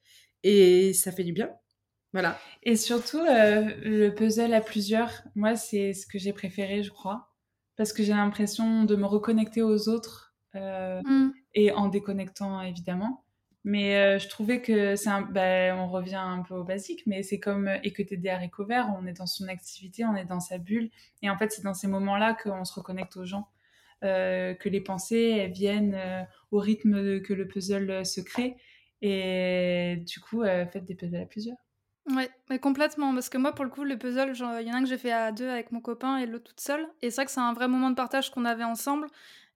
et ça fait du bien. Voilà. Et surtout euh, le puzzle à plusieurs, moi c'est ce que j'ai préféré je crois parce que j'ai l'impression de me reconnecter aux autres euh, mm. et en déconnectant évidemment. Mais je trouvais que c'est un, bah, on revient un peu au basique, mais c'est comme écouter des haricots verts, on est dans son activité, on est dans sa bulle, et en fait c'est dans ces moments-là qu'on se reconnecte aux gens. Euh, que les pensées viennent euh, au rythme que le puzzle euh, se crée. Et du coup, faites des puzzles à plusieurs. Ouais, mais complètement. Parce que moi, pour le coup, le puzzle, il y en a un que j'ai fait à deux avec mon copain et l'autre toute seule. Et c'est vrai que c'est un vrai moment de partage qu'on avait ensemble.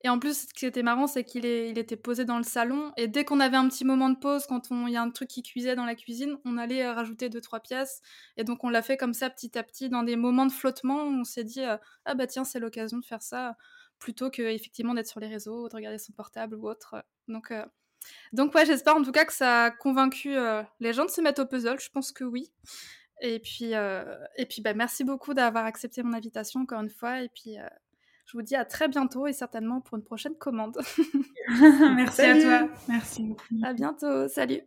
Et en plus, ce qui était marrant, c'est qu'il il était posé dans le salon. Et dès qu'on avait un petit moment de pause, quand il y a un truc qui cuisait dans la cuisine, on allait rajouter deux, trois pièces. Et donc, on l'a fait comme ça, petit à petit, dans des moments de flottement. Où on s'est dit, ah bah tiens, c'est l'occasion de faire ça plutôt que effectivement d'être sur les réseaux ou de regarder son portable ou autre. Donc, euh, donc ouais, j'espère en tout cas que ça a convaincu euh, les gens de se mettre au puzzle. Je pense que oui. Et puis, euh, et puis bah, merci beaucoup d'avoir accepté mon invitation encore une fois. Et puis, je vous dis à très bientôt et certainement pour une prochaine commande. merci à toi. Merci beaucoup. À bientôt. Salut.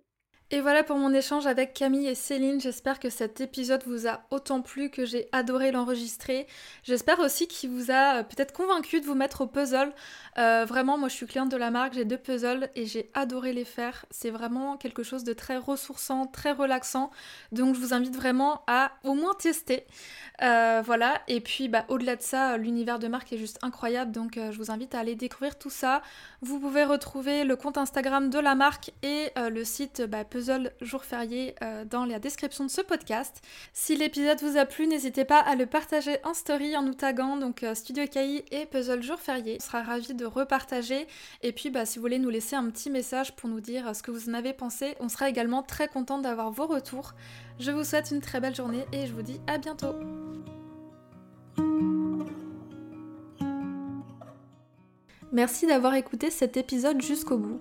Et voilà pour mon échange avec Camille et Céline. J'espère que cet épisode vous a autant plu que j'ai adoré l'enregistrer. J'espère aussi qu'il vous a euh, peut-être convaincu de vous mettre au puzzle. Euh, vraiment, moi je suis cliente de la marque, j'ai deux puzzles et j'ai adoré les faire. C'est vraiment quelque chose de très ressourçant, très relaxant. Donc je vous invite vraiment à au moins tester. Euh, voilà, et puis bah, au-delà de ça, l'univers de marque est juste incroyable. Donc je vous invite à aller découvrir tout ça. Vous pouvez retrouver le compte Instagram de la marque et le site bah, puzzle jour férié euh, dans la description de ce podcast. Si l'épisode vous a plu, n'hésitez pas à le partager en story en nous taguant donc euh, Studio KI et Puzzle jour férié. On sera ravis de repartager et puis bah, si vous voulez nous laisser un petit message pour nous dire ce que vous en avez pensé, on sera également très content d'avoir vos retours. Je vous souhaite une très belle journée et je vous dis à bientôt. Merci d'avoir écouté cet épisode jusqu'au bout.